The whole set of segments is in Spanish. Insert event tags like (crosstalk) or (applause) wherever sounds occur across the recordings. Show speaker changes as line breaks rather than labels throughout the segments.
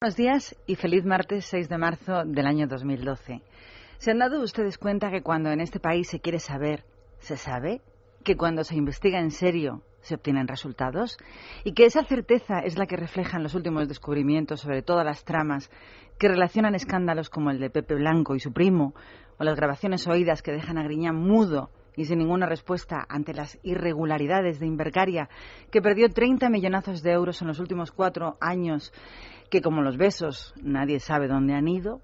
Buenos días y feliz martes 6 de marzo del año 2012. ¿Se han dado ustedes cuenta que cuando en este país se quiere saber, se sabe? ¿Que cuando se investiga en serio, se obtienen resultados? ¿Y que esa certeza es la que reflejan los últimos descubrimientos sobre todas las tramas que relacionan escándalos como el de Pepe Blanco y su primo, o las grabaciones oídas que dejan a Griñán mudo y sin ninguna respuesta ante las irregularidades de Invercaria, que perdió 30 millonazos de euros en los últimos cuatro años que como los besos nadie sabe dónde han ido,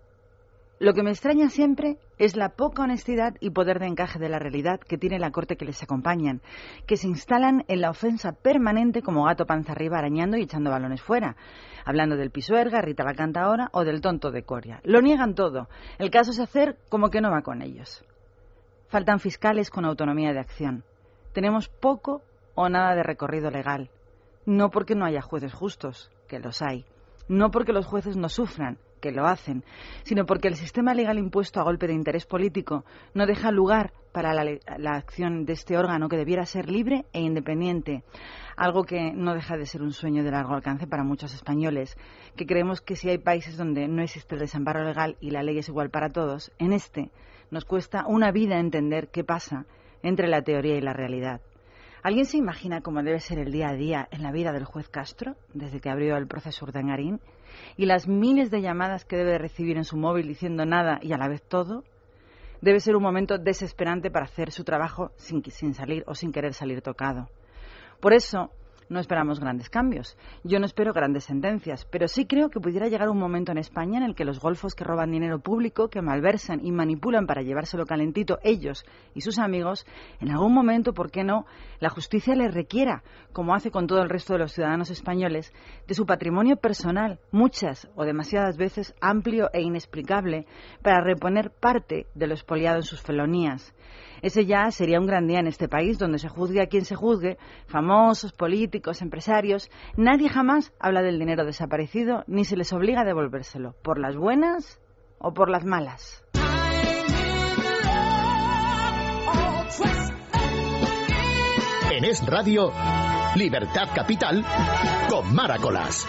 lo que me extraña siempre es la poca honestidad y poder de encaje de la realidad que tiene la corte que les acompañan, que se instalan en la ofensa permanente como gato panza arriba arañando y echando balones fuera, hablando del pisuerga, Rita la canta ahora o del tonto de Coria. Lo niegan todo. El caso es hacer como que no va con ellos. Faltan fiscales con autonomía de acción. Tenemos poco o nada de recorrido legal. No porque no haya jueces justos, que los hay no porque los jueces no sufran, que lo hacen, sino porque el sistema legal impuesto a golpe de interés político no deja lugar para la, acción de este órgano que debiera ser libre e independiente, algo que no deja de ser un sueño de largo alcance para muchos españoles, que creemos que si hay países donde no existe el desamparo legal y la ley es igual para todos, en este nos cuesta una vida entender qué pasa entre la teoría y la realidad. ¿Alguien se imagina cómo debe ser el día a día en la vida del juez Castro desde que abrió el proceso Urdangarín? ¿Y las miles de llamadas que debe recibir en su móvil diciendo nada y a la vez todo? Debe ser un momento desesperante para hacer su trabajo sin, sin salir o sin querer salir tocado. Por eso, no esperamos grandes cambios. Yo no espero grandes sentencias, pero sí creo que pudiera llegar un momento en España en el que los golfos que roban dinero público, que malversan y manipulan para llevárselo calentito ellos y sus amigos, en algún momento, ¿por qué no?, la justicia les requiera, como hace con todo el resto de los ciudadanos españoles, de su patrimonio personal, muchas o demasiadas veces amplio e inexplicable, para reponer parte de lo expoliado en sus felonías. Ese ya sería un gran día en este país donde se juzgue a quien se juzgue, famosos, políticos, empresarios. Nadie jamás habla del dinero desaparecido ni se les obliga a devolvérselo, por las buenas o por las malas.
En Es Radio, Libertad Capital, con Maracolas.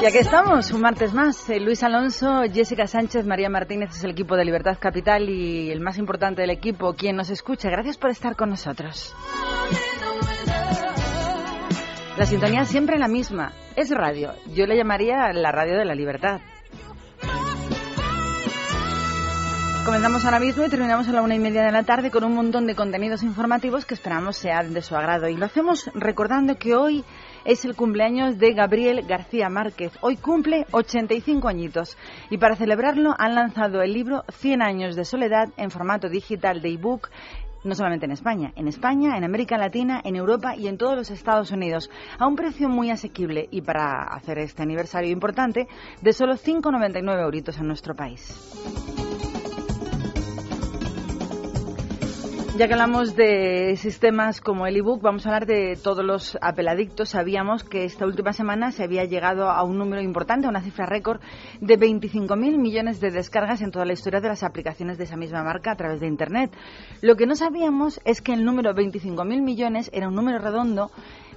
Y aquí estamos, un martes más. Eh, Luis Alonso, Jessica Sánchez, María Martínez es el equipo de Libertad Capital y el más importante del equipo, quien nos escucha. Gracias por estar con nosotros. La sintonía siempre la misma. Es radio. Yo le llamaría la radio de la libertad. Comenzamos ahora mismo y terminamos a la una y media de la tarde con un montón de contenidos informativos que esperamos sean de su agrado. Y lo hacemos recordando que hoy es el cumpleaños de Gabriel García Márquez. Hoy cumple 85 añitos y para celebrarlo han lanzado el libro 100 años de soledad en formato digital de ebook no solamente en España, en España, en América Latina, en Europa y en todos los Estados Unidos, a un precio muy asequible y para hacer este aniversario importante, de solo 5,99 euritos en nuestro país. Ya que hablamos de sistemas como el ebook, vamos a hablar de todos los apeladictos. Sabíamos que esta última semana se había llegado a un número importante, a una cifra récord de 25.000 millones de descargas en toda la historia de las aplicaciones de esa misma marca a través de Internet. Lo que no sabíamos es que el número 25.000 millones era un número redondo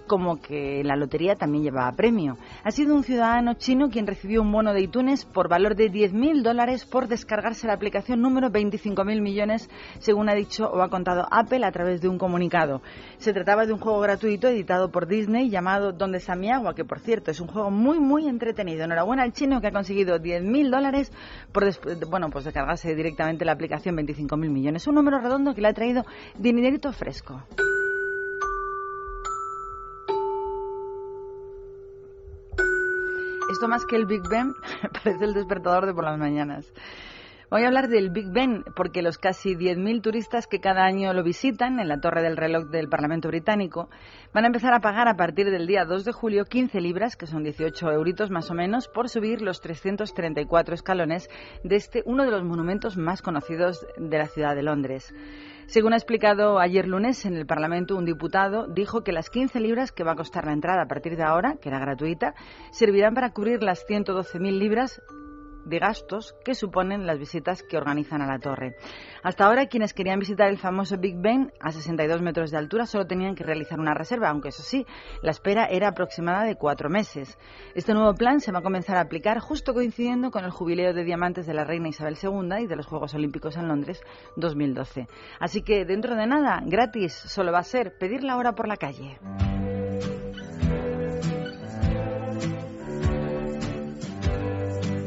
como que la lotería también llevaba premio. Ha sido un ciudadano chino quien recibió un bono de iTunes por valor de 10.000 dólares por descargarse la aplicación número 25.000 millones, según ha dicho o ha contado Apple a través de un comunicado. Se trataba de un juego gratuito editado por Disney llamado ¿Dónde está mi agua? que por cierto es un juego muy muy entretenido. Enhorabuena al chino que ha conseguido 10.000 dólares por bueno, pues descargarse directamente la aplicación 25.000 millones. Un número redondo que le ha traído dinerito fresco. Esto más que el Big Ben (laughs) parece el despertador de por las mañanas. Voy a hablar del Big Ben porque los casi 10.000 turistas que cada año lo visitan en la torre del reloj del Parlamento británico van a empezar a pagar a partir del día 2 de julio 15 libras, que son 18 euritos más o menos, por subir los 334 escalones de este uno de los monumentos más conocidos de la ciudad de Londres. Según ha explicado ayer lunes en el Parlamento, un diputado dijo que las 15 libras que va a costar la entrada a partir de ahora, que era gratuita, servirán para cubrir las 112.000 libras de gastos que suponen las visitas que organizan a la torre. Hasta ahora, quienes querían visitar el famoso Big Ben a 62 metros de altura solo tenían que realizar una reserva, aunque eso sí, la espera era aproximada de cuatro meses. Este nuevo plan se va a comenzar a aplicar justo coincidiendo con el jubileo de diamantes de la reina Isabel II y de los Juegos Olímpicos en Londres 2012. Así que dentro de nada, gratis, solo va a ser pedir la hora por la calle.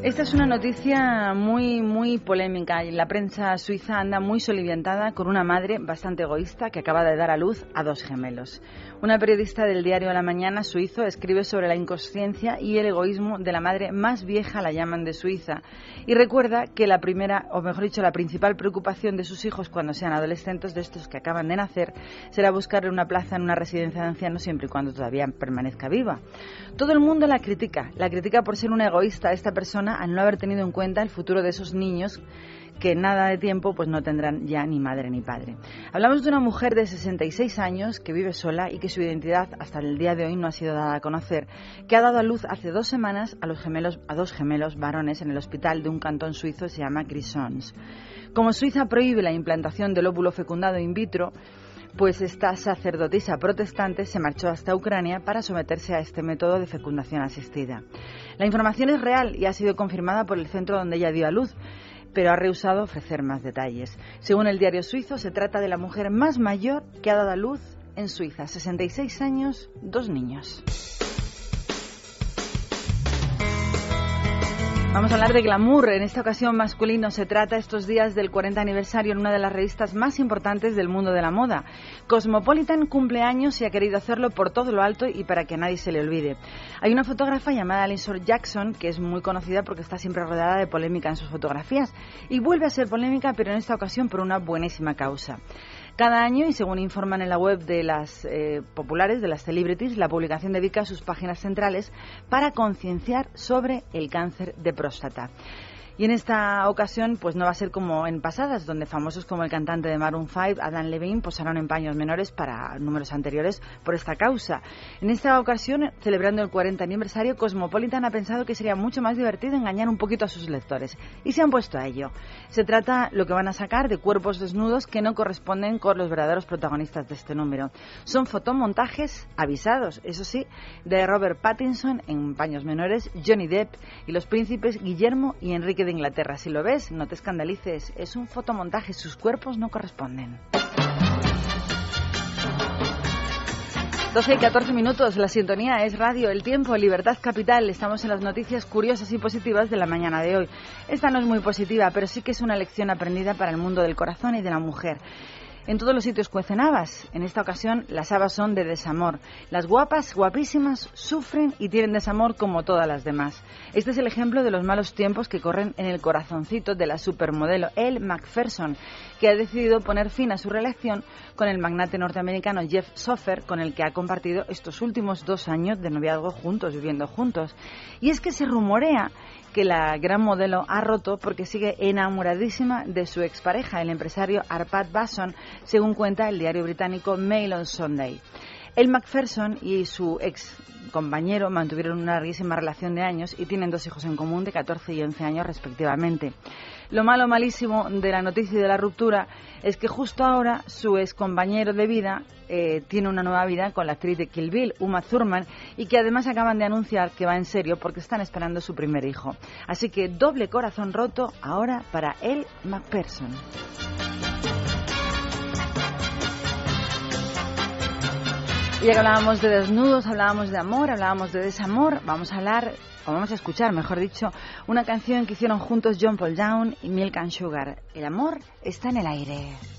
Esta es una noticia muy, muy polémica y la prensa suiza anda muy soliviantada con una madre bastante egoísta que acaba de dar a luz a dos gemelos. Una periodista del diario La Mañana suizo escribe sobre la inconsciencia y el egoísmo de la madre más vieja, la llaman de Suiza, y recuerda que la primera, o mejor dicho, la principal preocupación de sus hijos cuando sean adolescentes, de estos que acaban de nacer, será buscarle una plaza en una residencia de ancianos siempre y cuando todavía permanezca viva. Todo el mundo la critica, la critica por ser una egoísta esta persona al no haber tenido en cuenta el futuro de esos niños que nada de tiempo pues no tendrán ya ni madre ni padre. Hablamos de una mujer de 66 años que vive sola y que su identidad hasta el día de hoy no ha sido dada a conocer, que ha dado a luz hace dos semanas a, los gemelos, a dos gemelos varones en el hospital de un cantón suizo se llama Grisons. Como Suiza prohíbe la implantación del óvulo fecundado in vitro, pues esta sacerdotisa protestante se marchó hasta Ucrania para someterse a este método de fecundación asistida. La información es real y ha sido confirmada por el centro donde ella dio a luz, pero ha rehusado ofrecer más detalles. Según el diario suizo, se trata de la mujer más mayor que ha dado a luz en Suiza, 66 años, dos niños. Vamos a hablar de glamour. En esta ocasión masculino se trata estos días del 40 aniversario en una de las revistas más importantes del mundo de la moda. Cosmopolitan cumple años y ha querido hacerlo por todo lo alto y para que nadie se le olvide. Hay una fotógrafa llamada Alison Jackson que es muy conocida porque está siempre rodeada de polémica en sus fotografías y vuelve a ser polémica pero en esta ocasión por una buenísima causa. Cada año, y según informan en la web de las eh, populares, de las celebrities, la publicación dedica sus páginas centrales para concienciar sobre el cáncer de próstata. Y en esta ocasión, pues no va a ser como en pasadas, donde famosos como el cantante de Maroon 5, Adam Levine, posaron en paños menores para números anteriores por esta causa. En esta ocasión, celebrando el 40 aniversario, Cosmopolitan ha pensado que sería mucho más divertido engañar un poquito a sus lectores. Y se han puesto a ello. Se trata lo que van a sacar de cuerpos desnudos que no corresponden con los verdaderos protagonistas de este número. Son fotomontajes avisados, eso sí, de Robert Pattinson en paños menores, Johnny Depp y los príncipes Guillermo y Enrique de Inglaterra. Si lo ves, no te escandalices. Es un fotomontaje. Sus cuerpos no corresponden. 12 y 14 minutos, la sintonía es radio, el tiempo, libertad capital. Estamos en las noticias curiosas y positivas de la mañana de hoy. Esta no es muy positiva, pero sí que es una lección aprendida para el mundo del corazón y de la mujer. En todos los sitios cuecen habas. En esta ocasión las habas son de desamor. Las guapas, guapísimas, sufren y tienen desamor como todas las demás. Este es el ejemplo de los malos tiempos que corren en el corazoncito de la supermodelo Elle Macpherson, que ha decidido poner fin a su relación con el magnate norteamericano Jeff Soffer, con el que ha compartido estos últimos dos años de noviazgo juntos, viviendo juntos. Y es que se rumorea que la gran modelo ha roto porque sigue enamoradísima de su expareja, el empresario Arpad Basson, según cuenta el diario británico Mail on Sunday. El Macpherson y su ex compañero mantuvieron una larguísima relación de años y tienen dos hijos en común de 14 y 11 años respectivamente. Lo malo, malísimo de la noticia y de la ruptura es que justo ahora su ex compañero de vida eh, tiene una nueva vida con la actriz de Kill Bill, Uma Thurman, y que además acaban de anunciar que va en serio porque están esperando su primer hijo. Así que doble corazón roto ahora para el Macpherson. Ya que hablábamos de desnudos, hablábamos de amor, hablábamos de desamor, vamos a hablar, o vamos a escuchar, mejor dicho, una canción que hicieron juntos John Paul Young y Milk and Sugar. El amor está en el aire.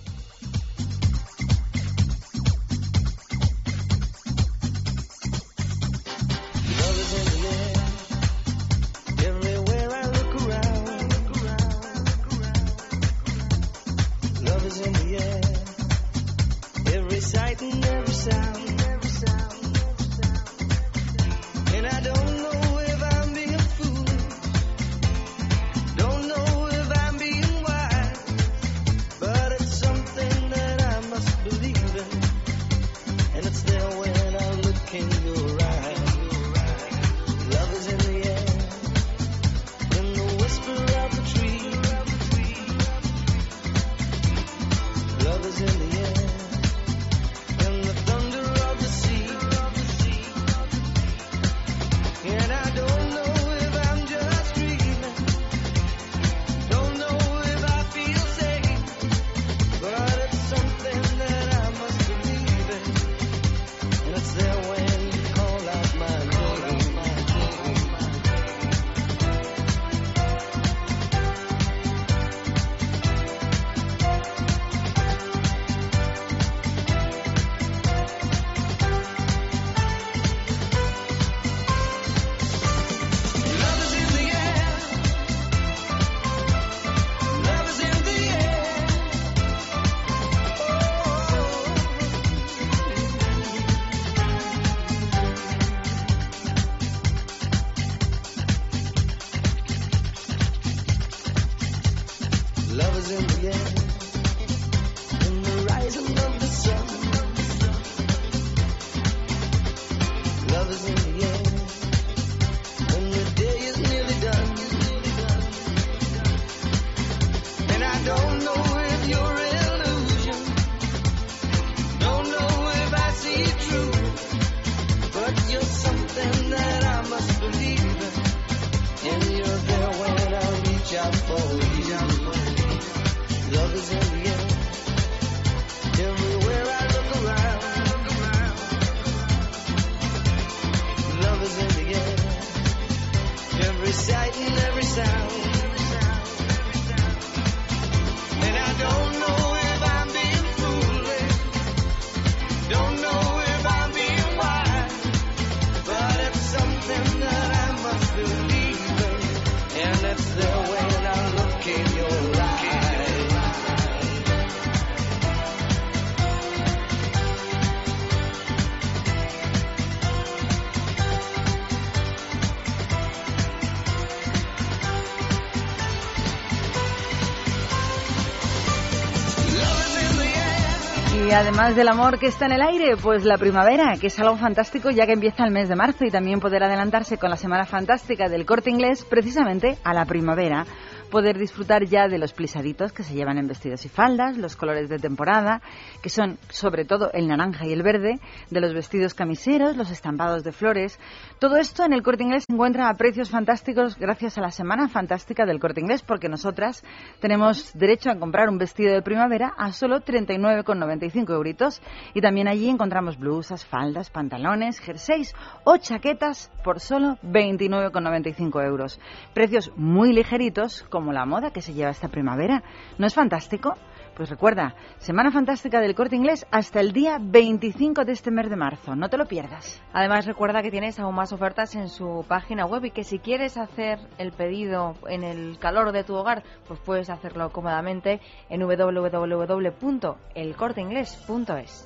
Además del amor que está en el aire, pues la primavera, que es algo fantástico ya que empieza el mes de marzo y también poder adelantarse con la Semana Fantástica del Corte Inglés precisamente a la primavera. Poder disfrutar ya de los plisaditos que se llevan en vestidos y faldas, los colores de temporada, que son sobre todo el naranja y el verde, de los vestidos camiseros, los estampados de flores. Todo esto en el Corte Inglés se encuentra a precios fantásticos gracias a la Semana Fantástica del Corte Inglés, porque nosotras tenemos derecho a comprar un vestido de primavera a solo 39,95 euritos. Y también allí encontramos blusas, faldas, pantalones, jerseys o chaquetas por solo 29,95 euros. Precios muy ligeritos, como la moda que se lleva esta primavera. ¿No es fantástico? Pues recuerda, Semana Fantástica del Corte Inglés hasta el día 25 de este mes de marzo. No te lo pierdas.
Además, recuerda que tienes aún más ofertas en su página web y que si quieres hacer el pedido en el calor de tu hogar, pues puedes hacerlo cómodamente en www.elcorteingles.es.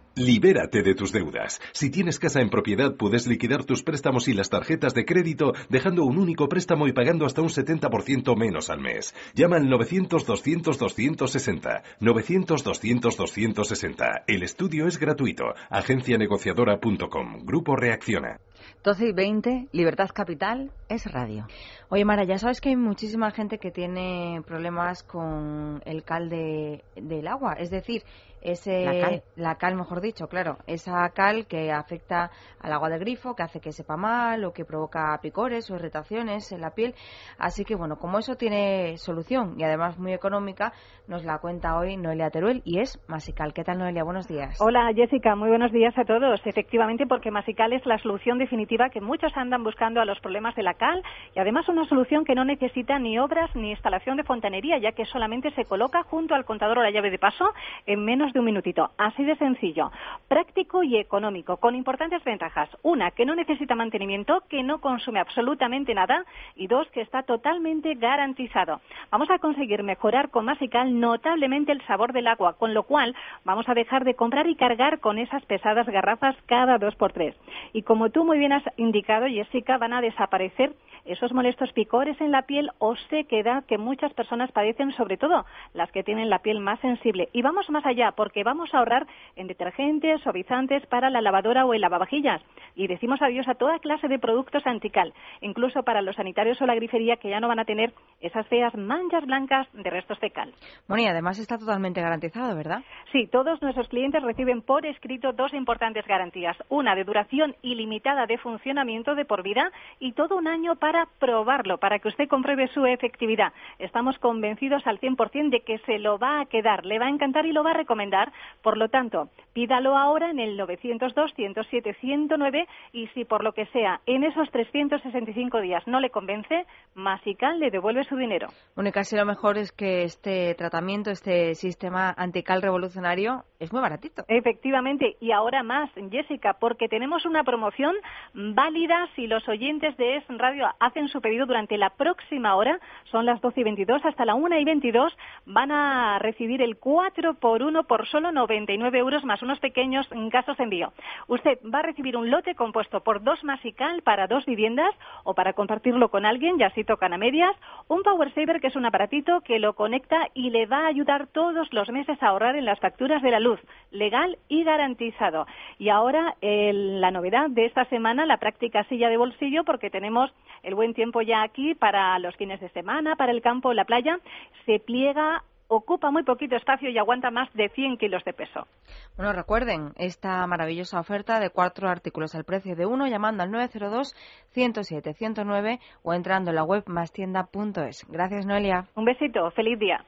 Libérate de tus deudas. Si tienes casa en propiedad, puedes liquidar tus préstamos y las tarjetas de crédito dejando un único préstamo y pagando hasta un 70% menos al mes. Llama al 900-200-260. 900-200-260. El estudio es gratuito. Agencianegociadora.com. Grupo Reacciona.
12 y 20, Libertad Capital es radio.
Oye, Mara, ya sabes que hay muchísima gente que tiene problemas con el cal de, del agua. Es decir, ese,
La cal.
la cal, mejor dicho, claro, esa cal que afecta al agua de grifo, que hace que sepa mal o que provoca picores o irritaciones en la piel. Así que, bueno, como eso tiene solución y además muy económica, nos la cuenta hoy Noelia Teruel y es Masical. ¿Qué tal, Noelia? Buenos días.
Hola Jessica, muy buenos días a todos. Efectivamente, porque Masical es la solución definitiva que muchos andan buscando a los problemas de la cal y además una solución que no necesita ni obras ni instalación de fontanería, ya que solamente se coloca junto al contador o la llave de paso en menos de un minutito. Así de sencillo, práctico y económico, con importantes ventajas. Una, que no necesita mantenimiento, que no consume absolutamente nada y dos, que está totalmente garantizado. Vamos a conseguir mejorar con Masical notablemente el sabor del agua, con lo cual vamos a dejar de comprar y cargar con esas pesadas garrafas cada dos por tres. Y como tú muy bien has indicado, Jessica, van a desaparecer esos molestos picores en la piel o sequedad que muchas personas padecen, sobre todo las que tienen la piel más sensible. Y vamos más allá, porque vamos a ahorrar en detergentes, suavizantes para la lavadora o el lavavajillas. Y decimos adiós a toda clase de productos antical, incluso para los sanitarios o la grifería que ya no van a tener esas feas manchas blancas de restos de cal.
Bueno, y además está totalmente garantizado, ¿verdad?
Sí, todos nuestros clientes reciben por escrito dos importantes garantías. Una de duración ilimitada de funcionamiento de por vida y todo un año para probarlo, para que usted compruebe su efectividad. Estamos convencidos al 100% de que se lo va a quedar, le va a encantar y lo va a recomendar. Recomendar. Por lo tanto, pídalo ahora en el 902-107-109 y si por lo que sea en esos 365 días no le convence, Masical le devuelve su dinero.
Bueno, y casi lo mejor es que este tratamiento, este sistema antical revolucionario es muy baratito.
Efectivamente, y ahora más, Jessica, porque tenemos una promoción válida si los oyentes de Es Radio hacen su pedido durante la próxima hora, son las 12 y 22 hasta la 1 y 22, van a recibir el 4 por 1 por solo 99 euros más unos pequeños gastos de envío. Usted va a recibir un lote compuesto por dos Masical para dos viviendas o para compartirlo con alguien, y así tocan a medias, un Power Saver que es un aparatito que lo conecta y le va a ayudar todos los meses a ahorrar en las facturas de la luz, legal y garantizado. Y ahora la novedad de esta semana, la práctica silla de bolsillo, porque tenemos el buen tiempo ya aquí para los fines de semana, para el campo, la playa, se pliega ocupa muy poquito espacio y aguanta más de 100 kilos de peso.
Bueno, recuerden esta maravillosa oferta de cuatro artículos al precio de uno llamando al 902-107-109 o entrando en la web mastienda.es. Gracias, Noelia.
Un besito. Feliz día.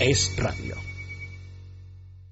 Es radio.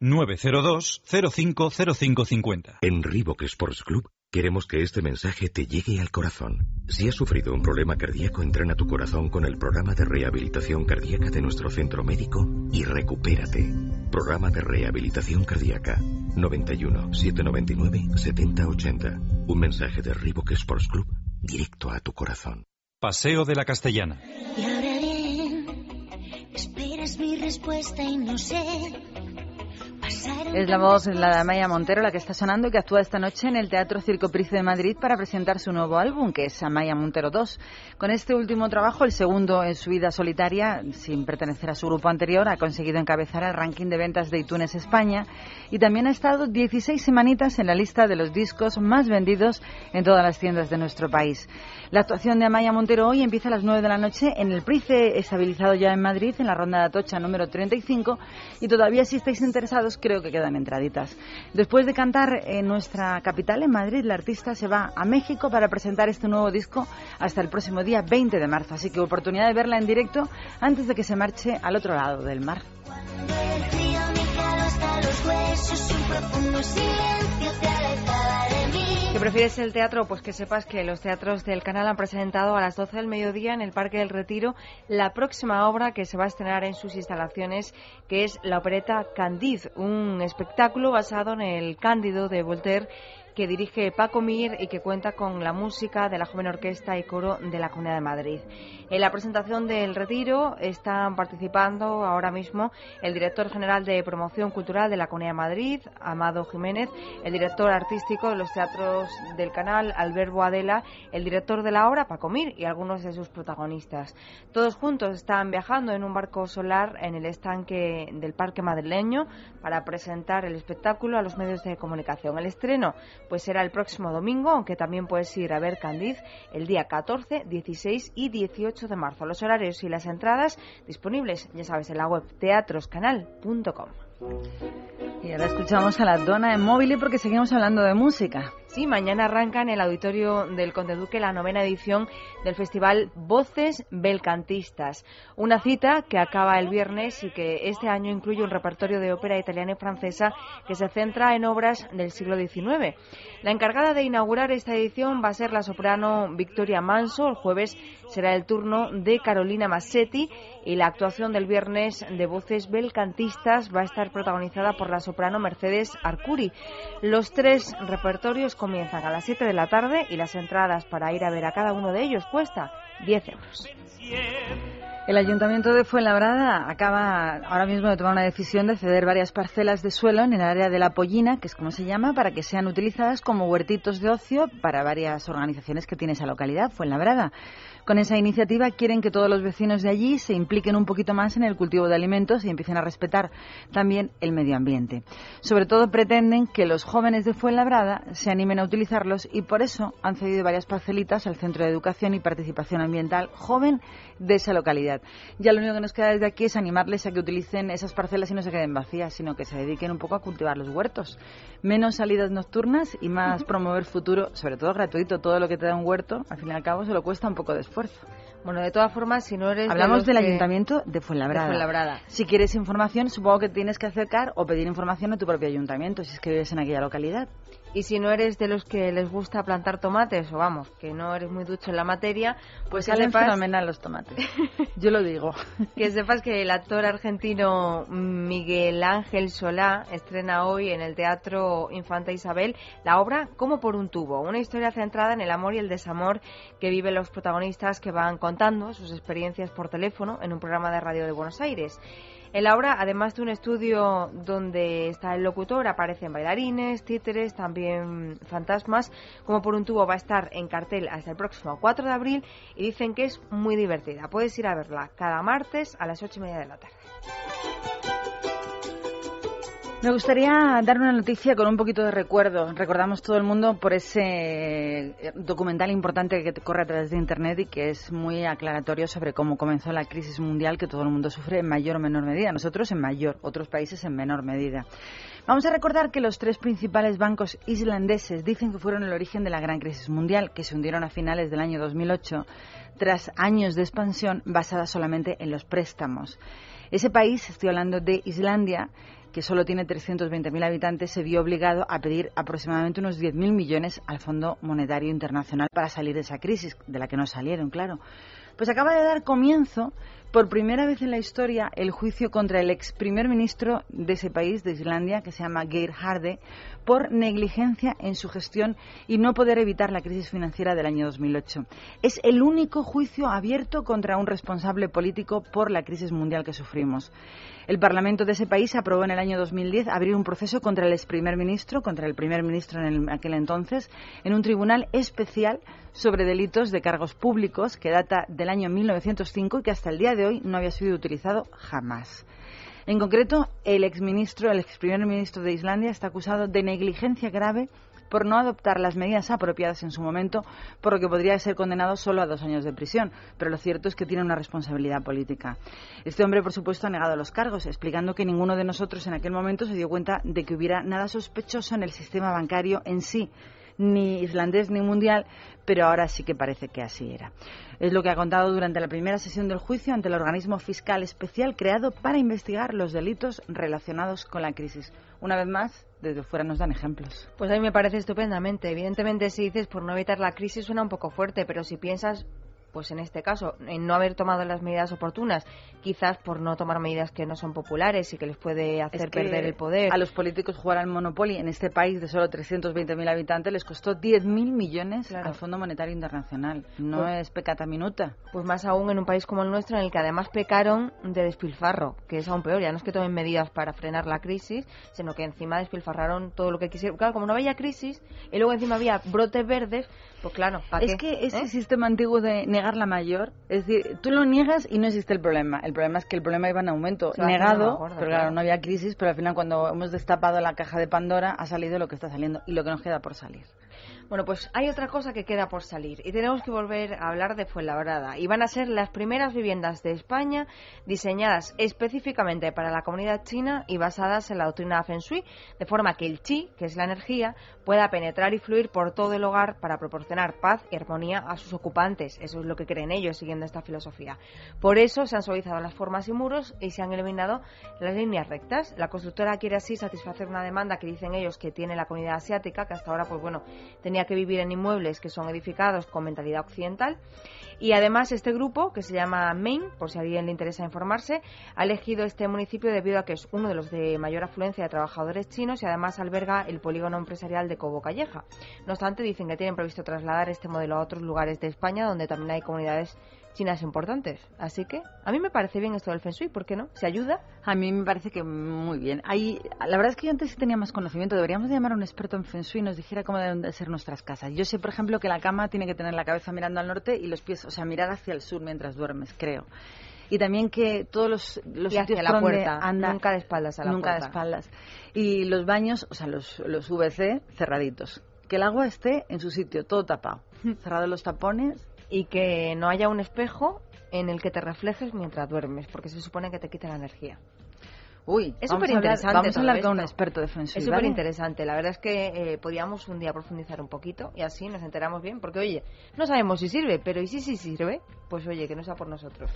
902-050550.
En Reebok Sports Club Queremos que este mensaje te llegue al corazón. Si has sufrido un problema cardíaco, entrena tu corazón con el programa de rehabilitación cardíaca de nuestro centro médico y recupérate. Programa de rehabilitación cardíaca 91 799 7080. Un mensaje de Reebok Sports Club directo a tu corazón.
Paseo de la Castellana.
Y ahora bien, esperas mi respuesta y no sé
es la voz, la de Amaya Montero, la que está sonando y que actúa esta noche en el Teatro Circo Price de Madrid para presentar su nuevo álbum, que es Amaya Montero 2. Con este último trabajo, el segundo en su vida solitaria, sin pertenecer a su grupo anterior, ha conseguido encabezar el ranking de ventas de iTunes España y también ha estado 16 semanitas en la lista de los discos más vendidos en todas las tiendas de nuestro país. La actuación de Amaya Montero hoy empieza a las 9 de la noche en el Price, estabilizado ya en Madrid, en la ronda de Atocha número 35. Y todavía, si estáis interesados, creo que quedan entraditas. Después de cantar en nuestra capital, en Madrid, la artista se va a México para presentar este nuevo disco hasta el próximo día 20 de marzo. Así que oportunidad de verla en directo antes de que se marche al otro lado del mar.
¿Que prefieres el teatro? Pues que sepas que los teatros del canal han presentado a las 12 del mediodía en el Parque del Retiro la próxima obra que se va a estrenar en sus instalaciones, que es la opereta Candide, un espectáculo basado en el Cándido de Voltaire que dirige Paco Mir y que cuenta con la música de la joven orquesta y coro de la Comunidad de Madrid. En la presentación del retiro están participando ahora mismo el director general de promoción cultural de la Comunidad de Madrid, Amado Jiménez, el director artístico de los teatros del canal, Alberto Adela, el director de la obra, Paco Mir, y algunos de sus protagonistas. Todos juntos están viajando en un barco solar en el estanque del Parque Madrileño para presentar el espectáculo a los medios de comunicación. El estreno pues será el próximo domingo, aunque también puedes ir a ver Candiz el día 14, 16 y 18 de marzo. Los horarios y las entradas disponibles, ya sabes, en la web teatroscanal.com.
Y ahora escuchamos a la dona en móvil porque seguimos hablando de música.
Sí, mañana arranca en el auditorio del Conde Duque la novena edición del festival Voces Belcantistas. Una cita que acaba el viernes y que este año incluye un repertorio de ópera italiana y francesa que se centra en obras del siglo XIX. La encargada de inaugurar esta edición va a ser la soprano Victoria Manso. El jueves será el turno de Carolina Massetti y la actuación del viernes de Voces Belcantistas va a estar protagonizada por la soprano Mercedes Arcuri. Los tres repertorios comienzan a las 7 de la tarde y las entradas para ir a ver a cada uno de ellos cuesta 10 euros.
El Ayuntamiento de Fuenlabrada acaba ahora mismo de tomar una decisión de ceder varias parcelas de suelo en el área de la Pollina, que es como se llama, para que sean utilizadas como huertitos de ocio para varias organizaciones que tiene esa localidad, Fuenlabrada. Con esa iniciativa quieren que todos los vecinos de allí se impliquen un poquito más en el cultivo de alimentos y empiecen a respetar también el medio ambiente. Sobre todo pretenden que los jóvenes de Fuenlabrada se animen a utilizarlos y por eso han cedido varias parcelitas al Centro de Educación y Participación Ambiental Joven de esa localidad. Ya lo único que nos queda desde aquí es animarles a que utilicen esas parcelas y no se queden vacías, sino que se dediquen un poco a cultivar los huertos. Menos salidas nocturnas y más promover futuro, sobre todo gratuito. Todo lo que te da un huerto, al fin y al cabo, se lo cuesta un poco de esfuerzo.
Bueno, de todas formas, si no eres.
Hablamos del Ayuntamiento de Fuenlabrada. Si quieres información, supongo que tienes que acercar o pedir información a tu propio ayuntamiento, si es que vives en aquella localidad.
Y si no eres de los que les gusta plantar tomates, o vamos, que no eres muy ducho en la materia,
pues, pues salen fenomenal los tomates. (laughs) Yo lo digo.
que sepas que el actor argentino Miguel Ángel Solá estrena hoy en el Teatro Infanta Isabel la obra Como por un tubo, una historia centrada en el amor y el desamor que viven los protagonistas que van contando sus experiencias por teléfono en un programa de radio de Buenos Aires. En la obra, además de un estudio donde está el locutor, aparecen bailarines, títeres, también fantasmas. Como por un tubo va a estar en cartel hasta el próximo 4 de abril y dicen que es muy divertida. Puedes ir a verla cada martes a las 8 y media de la tarde.
Me gustaría dar una noticia con un poquito de recuerdo. Recordamos todo el mundo por ese eh, documental importante que corre a través de Internet y que es muy aclaratorio sobre cómo comenzó la crisis mundial que todo el mundo sufre en mayor o menor medida. Nosotros en mayor, otros países en menor medida. Vamos a recordar que los tres principales bancos islandeses dicen que fueron el origen de la gran crisis mundial, que se hundieron a finales del año 2008 tras años de expansión basada solamente en los préstamos. Ese país, estoy hablando de Islandia, que solo tiene 320.000 habitantes, se vio obligado a pedir aproximadamente unos 10.000 millones al Fondo Monetario Internacional para salir de esa crisis, de la que no salieron, claro. Pues acaba de dar comienzo, por primera vez en la historia, el juicio contra el ex primer ministro de ese país, de Islandia, que se llama Geir Harde, por negligencia en su gestión y no poder evitar la crisis financiera del año 2008. Es el único juicio abierto contra un responsable político por la crisis mundial que sufrimos. El Parlamento de ese país aprobó en el año 2010 abrir un proceso contra el ex primer ministro, contra el primer ministro en aquel entonces, en un tribunal especial sobre delitos de cargos públicos que data del año 1905 y que hasta el día de hoy no había sido utilizado jamás. En concreto, el exministro, el ex primer ministro de Islandia, está acusado de negligencia grave por no adoptar las medidas apropiadas en su momento, por lo que podría ser condenado solo a dos años de prisión. Pero lo cierto es que tiene una responsabilidad política. Este hombre, por supuesto, ha negado los cargos, explicando que ninguno de nosotros en aquel momento se dio cuenta de que hubiera nada sospechoso en el sistema bancario en sí ni islandés ni mundial, pero ahora sí que parece que así era. Es lo que ha contado durante la primera sesión del juicio ante el organismo fiscal especial creado para investigar los delitos relacionados con la crisis. Una vez más, desde fuera nos dan ejemplos.
Pues a mí me parece estupendamente. Evidentemente, si dices por no evitar la crisis suena un poco fuerte, pero si piensas pues en este caso, en no haber tomado las medidas oportunas, quizás por no tomar medidas que no son populares y que les puede hacer perder el poder.
A los políticos jugar al Monopoly en este país de solo 320.000 habitantes les costó 10.000 millones al Fondo Monetario Internacional. No pues es pecata minuta.
Pues más aún en un país como el nuestro, en el que además pecaron de despilfarro, que es aún peor. Ya no es que tomen medidas para frenar la crisis, sino que encima despilfarraron todo lo que quisieron. Claro, como no había crisis y luego encima había brotes verdes, pues claro, ¿para
Es que ese ¿Eh? sistema antiguo de negar la mayor, es decir, tú lo niegas y no existe el problema. El problema es que el problema iba en aumento. Negado, pero claro, no había crisis, pero al final cuando hemos destapado la caja de Pandora ha salido lo que está saliendo y lo que nos queda por salir.
Bueno, pues hay otra cosa que queda por salir y tenemos que volver a hablar de Fuenlabrada. Y van a ser las primeras viviendas de España diseñadas específicamente para la comunidad china y basadas en la doctrina Feng Shui, de forma que el chi, que es la energía, pueda penetrar y fluir por todo el hogar para proporcionar paz y armonía a sus ocupantes. Eso es lo que creen ellos siguiendo esta filosofía. Por eso se han suavizado las formas y muros y se han eliminado las líneas rectas. La constructora quiere así satisfacer una demanda que dicen ellos que tiene la comunidad asiática, que hasta ahora, pues bueno, tenía que vivir en inmuebles que son edificados con mentalidad occidental. Y además este grupo, que se llama Maine, por si a alguien le interesa informarse, ha elegido este municipio debido a que es uno de los de mayor afluencia de trabajadores chinos y además alberga el polígono empresarial de Cobo Calleja. No obstante, dicen que tienen previsto trasladar este modelo a otros lugares de España donde también hay comunidades chinas importantes. Así que a mí me parece bien esto del Feng Shui, ¿por qué no? ¿Se ayuda?
A mí me parece que muy bien. Hay, la verdad es que yo antes sí tenía más conocimiento. Deberíamos llamar a un experto en Feng Shui y nos dijera cómo deben de ser nuestras casas. Yo sé, por ejemplo, que la cama tiene que tener la cabeza mirando al norte y los pies, o sea, mirar hacia el sur mientras duermes, creo. Y también que todos los, los
Y
sitios
la puerta,
anda-
nunca de espaldas a la
nunca de
puerta.
espaldas. Y los baños, o sea, los, los VC cerraditos. Que el agua esté en su sitio, todo tapado. Cerrados los tapones.
Y que no haya un espejo en el que te reflejes mientras duermes, porque se supone que te quita la energía.
Uy,
Es súper interesante.
Vamos a hablar con un experto de Feng Shui,
Es súper interesante. La verdad es que eh, podíamos un día profundizar un poquito y así nos enteramos bien, porque oye, no sabemos si sirve, pero ¿y si sí sirve? Pues oye, que no sea por nosotros.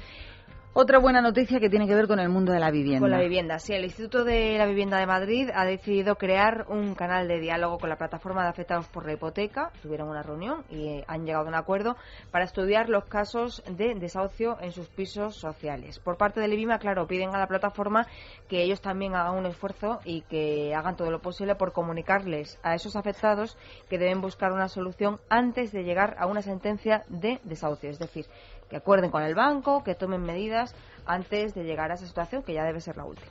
Otra buena noticia que tiene que ver con el mundo de la vivienda.
Con la vivienda, sí. El Instituto de la Vivienda de Madrid ha decidido crear un canal de diálogo con la plataforma de afectados por la hipoteca. Tuvieron una reunión y eh, han llegado a un acuerdo para estudiar los casos de desahucio en sus pisos sociales. Por parte del IBIMA, claro, piden a la plataforma que ellos también hagan un esfuerzo y que hagan todo lo posible por comunicarles a esos afectados que deben buscar una solución antes de llegar a una sentencia de desahucio. Es decir, que acuerden con el banco, que tomen medidas antes de llegar a esa situación que ya debe ser la última.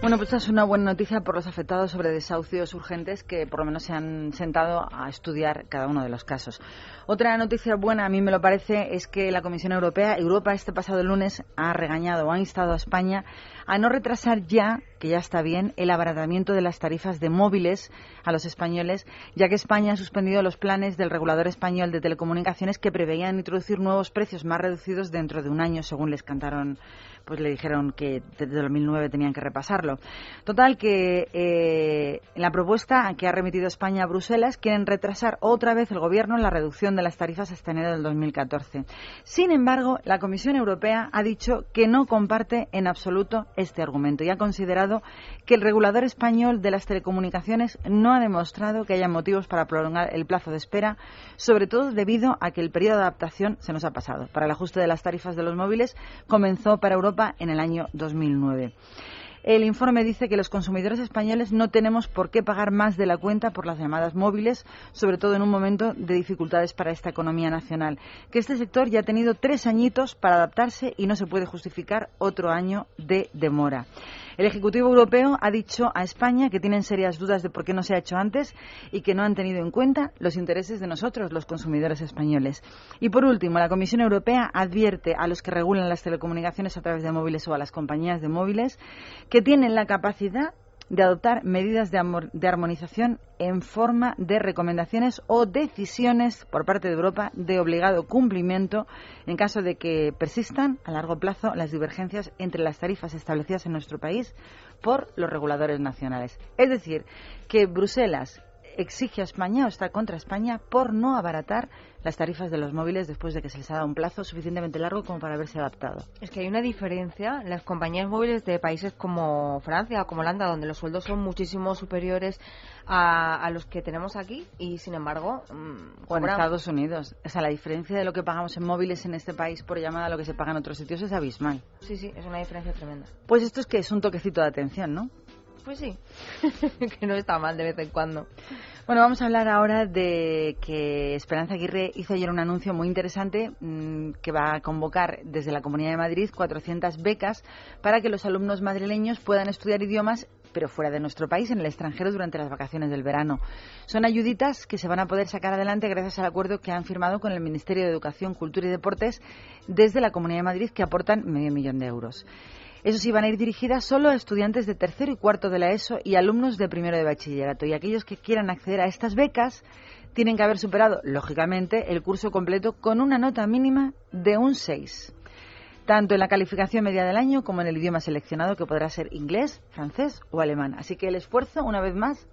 Bueno, pues esta es una buena noticia por los afectados sobre desahucios urgentes que por lo menos se han sentado a estudiar cada uno de los casos. Otra noticia buena, a mí me lo parece, es que la Comisión Europea, Europa este pasado lunes, ha regañado ha instado a España a no retrasar ya, que ya está bien, el abaratamiento de las tarifas de móviles a los españoles, ya que España ha suspendido los planes del regulador español de telecomunicaciones que preveían introducir nuevos precios más reducidos dentro de un año, según les cantaron pues le dijeron que desde 2009 tenían que repasarlo. Total, que eh, en la propuesta que ha remitido España a Bruselas quieren retrasar otra vez el Gobierno la reducción de las tarifas hasta enero del 2014. Sin embargo, la Comisión Europea ha dicho que no comparte en absoluto este argumento y ha considerado que el regulador español de las telecomunicaciones no ha demostrado que haya motivos para prolongar el plazo de espera, sobre todo debido a que el periodo de adaptación se nos ha pasado. Para el ajuste de las tarifas de los móviles comenzó para Europa en el año 2009. El informe dice que los consumidores españoles no tenemos por qué pagar más de la cuenta por las llamadas móviles, sobre todo en un momento de dificultades para esta economía nacional. Que este sector ya ha tenido tres añitos para adaptarse y no se puede justificar otro año de demora. El Ejecutivo Europeo ha dicho a España que tienen serias dudas de por qué no se ha hecho antes y que no han tenido en cuenta los intereses de nosotros, los consumidores españoles. Y por último, la Comisión Europea advierte a los que regulan las telecomunicaciones a través de móviles o a las compañías de móviles que tienen la capacidad de adoptar medidas de, de armonización en forma de recomendaciones o decisiones por parte de Europa de obligado cumplimiento en caso de que persistan a largo plazo las divergencias entre las tarifas establecidas en nuestro país por los reguladores nacionales. Es decir, que Bruselas exige a España o está contra España por no abaratar las tarifas de los móviles después de que se les ha dado un plazo suficientemente largo como para haberse adaptado.
Es que hay una diferencia en las compañías móviles de países como Francia o como Holanda, donde los sueldos son muchísimo superiores a, a los que tenemos aquí y, sin embargo, mm,
O en Estados Unidos. O sea, la diferencia de lo que pagamos en móviles en este país por llamada a lo que se paga en otros sitios es abismal.
Sí, sí, es una diferencia tremenda.
Pues esto es que es un toquecito de atención, ¿no?
Pues sí, (laughs) que no está mal de vez en cuando.
Bueno, vamos a hablar ahora de que Esperanza Aguirre hizo ayer un anuncio muy interesante mm, que va a convocar desde la Comunidad de Madrid 400 becas para que los alumnos madrileños puedan estudiar idiomas pero fuera de nuestro país, en el extranjero, durante las vacaciones del verano. Son ayuditas que se van a poder sacar adelante gracias al acuerdo que han firmado con el Ministerio de Educación, Cultura y Deportes desde la Comunidad de Madrid, que aportan medio millón de euros. Eso sí, van a ir dirigidas solo a estudiantes de tercero y cuarto de la ESO y alumnos de primero de bachillerato. Y aquellos que quieran acceder a estas becas tienen que haber superado, lógicamente, el curso completo con una nota mínima de un 6 tanto en la calificación media del año como en el idioma seleccionado, que podrá ser inglés, francés o alemán. Así que el esfuerzo, una vez más,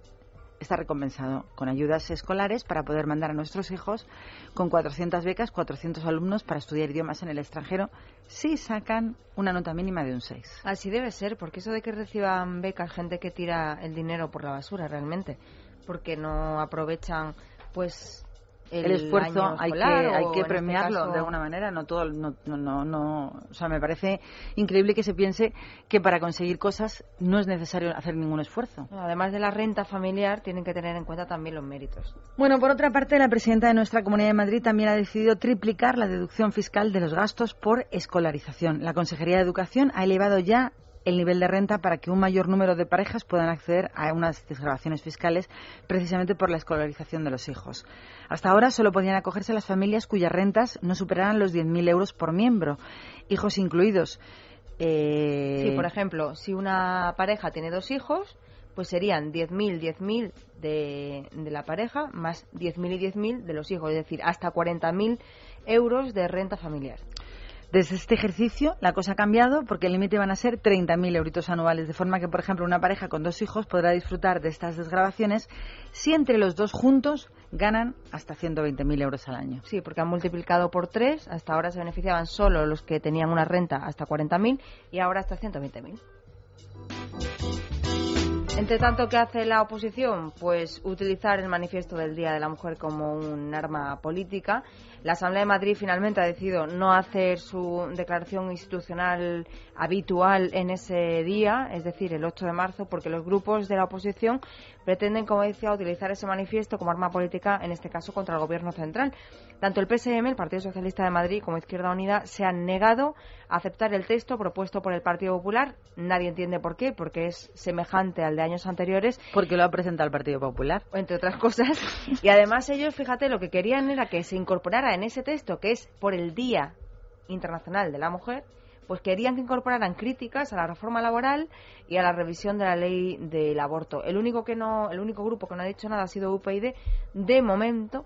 está recompensado con ayudas escolares para poder mandar a nuestros hijos con 400 becas, 400 alumnos para estudiar idiomas en el extranjero si sacan una nota mínima de un 6.
Así debe ser, porque eso de que reciban becas gente que tira el dinero por la basura realmente, porque no aprovechan pues
el, esfuerzo
año
hay que, hay que
este
premiarlo
caso-
de alguna manera no todo no, no, no, no- o sea me parece increíble que se piense que para conseguir cosas no es necesario hacer ningún esfuerzo
Además de la renta familiar, tienen que tener en cuenta también los méritos.
Bueno, por otra parte, la presidenta de nuestra Comunidad de Madrid también ha decidido triplicar la deducción fiscal de los gastos por escolarización. La Consejería de Educación ha elevado ya el nivel de renta para que un mayor número de parejas puedan acceder a unas desgrabaciones fiscales precisamente por la escolarización de los hijos. Hasta ahora solo podían acogerse las familias cuyas rentas no superaran los 10.000 euros por miembro, hijos incluidos. Eh,
Sí, por ejemplo, si una pareja tiene dos hijos, pues serían 10.000, 10.000 de, de la pareja más 10.000 y 10.000 de los hijos, es decir, hasta 40.000 euros de renta familiar.
Desde este ejercicio la cosa ha cambiado porque el límite van a ser 30.000 euritos anuales, de forma que, por ejemplo, una pareja con dos hijos podrá disfrutar de estas desgrabaciones si entre los dos juntos ganan hasta 120.000 euros al año.
Sí, porque han multiplicado por tres, hasta ahora se beneficiaban solo los que tenían una renta hasta 40.000 y ahora hasta 120.000. Entre tanto, ¿qué hace la oposición? Pues utilizar el manifiesto del Día de la Mujer como un arma política. La Asamblea de Madrid finalmente ha decidido no hacer su declaración institucional habitual en ese día, es decir, el 8 de marzo, porque los grupos de la oposición pretenden, como decía, utilizar ese manifiesto como arma política, en este caso contra el Gobierno central. Tanto el PSM, el Partido Socialista de Madrid, como Izquierda Unida se han negado a aceptar el texto propuesto por el Partido Popular. Nadie entiende por qué, porque es semejante al de años anteriores
Porque lo ha presentado el Partido Popular.
entre otras cosas. Y además ellos, fíjate, lo que querían era que se incorporara en ese texto, que es por el Día Internacional de la Mujer, pues querían que incorporaran críticas a la reforma laboral y a la revisión de la ley del aborto. El único que no, el único grupo que no ha dicho nada ha sido UPyD de momento,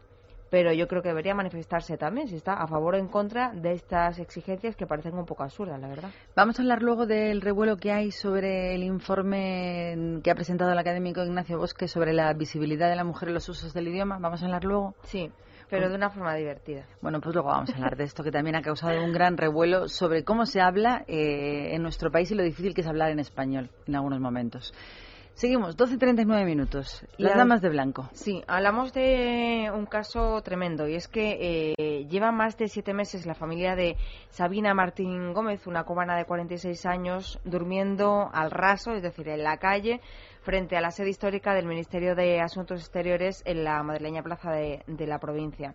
pero yo creo que debería manifestarse también si está a favor o en contra de estas exigencias que parecen un poco absurdas, la verdad.
Vamos a hablar luego del revuelo que hay sobre el informe que ha presentado el académico Ignacio Bosque sobre la visibilidad de la mujer en los usos del idioma. Vamos a hablar luego.
Sí, pero de una forma divertida.
Bueno, pues luego vamos a hablar de esto, que también ha causado un gran revuelo sobre cómo se habla eh, en nuestro país y lo difícil que es hablar en español en algunos momentos. Seguimos, 12.39 minutos. Las
al-
damas de blanco.
Sí, hablamos de un caso tremendo y es que eh, lleva más de siete meses la familia de Sabina Martín Gómez, una cubana de 46 años, durmiendo al raso, es decir, en la calle, frente a la sede histórica del Ministerio de Asuntos Exteriores en la madrileña plaza de, la provincia.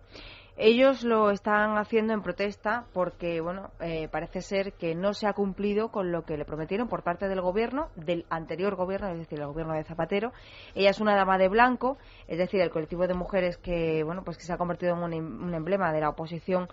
Ellos lo están haciendo en protesta porque, bueno, eh, parece ser que no se ha cumplido con lo que le prometieron por parte del gobierno, del anterior gobierno, es decir, el gobierno de Zapatero. Ella es una dama de blanco, es decir, el colectivo de mujeres que, bueno, pues que se ha convertido en un, em- un emblema de la oposición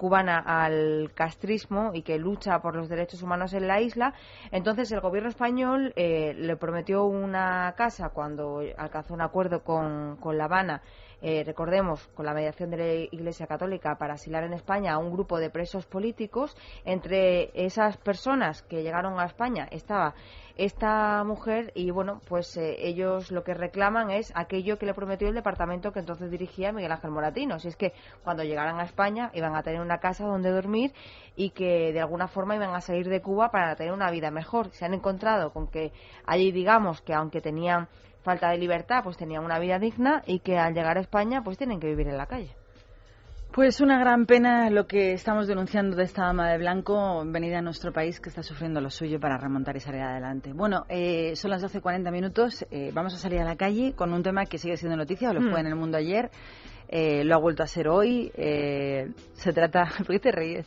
cubana al castrismo y que lucha por los derechos humanos en la isla. Entonces el gobierno español eh, le prometió una casa cuando alcanzó un acuerdo con, con La Habana, eh, recordemos, con la mediación de la Iglesia Católica para asilar en España a un grupo de presos políticos. Entre esas personas que llegaron a España estaba esta mujer y bueno, pues eh, ellos lo que reclaman es aquello que le prometió el departamento que entonces dirigía Miguel Ángel Moratino. Si es que cuando llegaran a España iban a tener una casa donde dormir y que de alguna forma iban a salir de Cuba para tener una vida mejor. Se han encontrado con que allí digamos que aunque tenían falta de libertad, pues tenían una vida digna y que al llegar a España pues tienen que vivir en la calle.
Pues una gran pena lo que estamos denunciando de esta dama de blanco venida a nuestro país que está sufriendo lo suyo para remontar y salir adelante. Bueno, eh, son las 12.40 minutos. eh, vamos a salir a la calle con un tema que sigue siendo noticia, o lo fue en el mundo ayer. Eh, lo ha vuelto a ser hoy. eh, se trata. (laughs) ¿Por qué te ríes?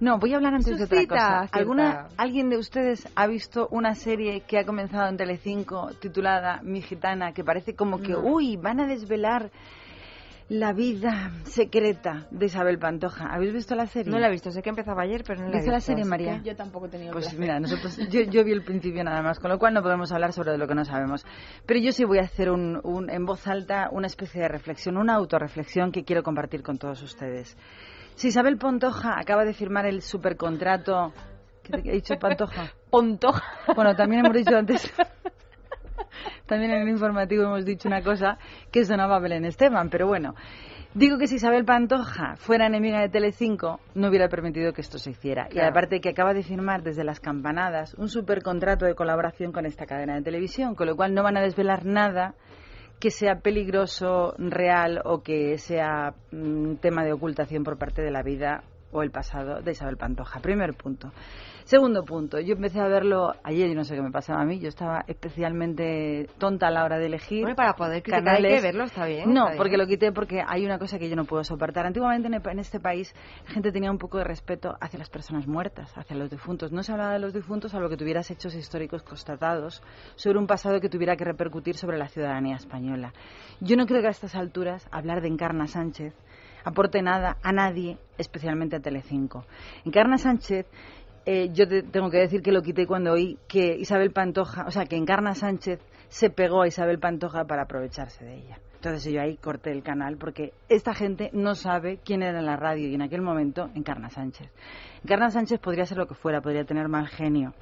No, voy a hablar antes de otra cosa. ¿Alguna, ¿Alguien de ustedes ha visto una serie que ha comenzado en Telecinco titulada Mi Gitana que parece como que,
No.
uy, van a desvelar la vida secreta de Isabel Pantoja. ¿Habéis visto la serie?
No la he visto, sé que empezaba ayer, pero no la he
¿Viste
visto.
la serie, María?
que-
Yo tampoco he tenido
Pues
placer.
mira, nosotros, yo, yo vi el principio nada más, con lo cual no podemos hablar sobre lo que no sabemos. Pero yo sí voy a hacer un, un- en voz alta una especie de reflexión, una autorreflexión que quiero compartir con todos ustedes. Si Isabel Pantoja acaba de firmar el supercontrato... ¿Qué te he dicho Pantoja?
Pontoja.
Bueno, también hemos dicho antes... (laughs) También en el informativo hemos dicho una cosa que sonaba a Belén Esteban, pero bueno. Digo que si Isabel Pantoja fuera enemiga de Telecinco, no hubiera permitido que esto se hiciera. Y aparte que acaba de firmar desde las campanadas un supercontrato de colaboración con esta cadena de televisión, con lo cual no van a desvelar nada que sea peligroso, real o que sea un tema de ocultación por parte de la vida o el pasado de Isabel Pantoja. Primer punto. Segundo punto, yo empecé a verlo ayer y no sé qué me pasaba a mí. Yo estaba especialmente tonta a la hora de elegir.
Bueno, para poder criticar
canales.
hay que verlo, está bien.
No,
está bien.
porque lo quité porque hay una cosa que yo no puedo soportar. Antiguamente en, en este país la gente tenía un poco de respeto hacia las personas muertas, hacia los difuntos. No se hablaba de los difuntos salvo que tuvieras hechos históricos constatados sobre un pasado que tuviera que repercutir sobre la ciudadanía española. Yo no creo que a estas alturas hablar de Encarna Sánchez aporte nada a nadie, especialmente a Telecinco. Encarna Sánchez eh, yo te- tengo que decir que lo quité cuando oí que Isabel Pantoja, o sea, que Encarna Sánchez se pegó a Isabel Pantoja para aprovecharse de ella. Entonces yo ahí corté el canal porque esta gente no sabe quién era en la radio y en aquel momento Encarna Sánchez. Encarna Sánchez podría ser lo que fuera, podría tener mal genio,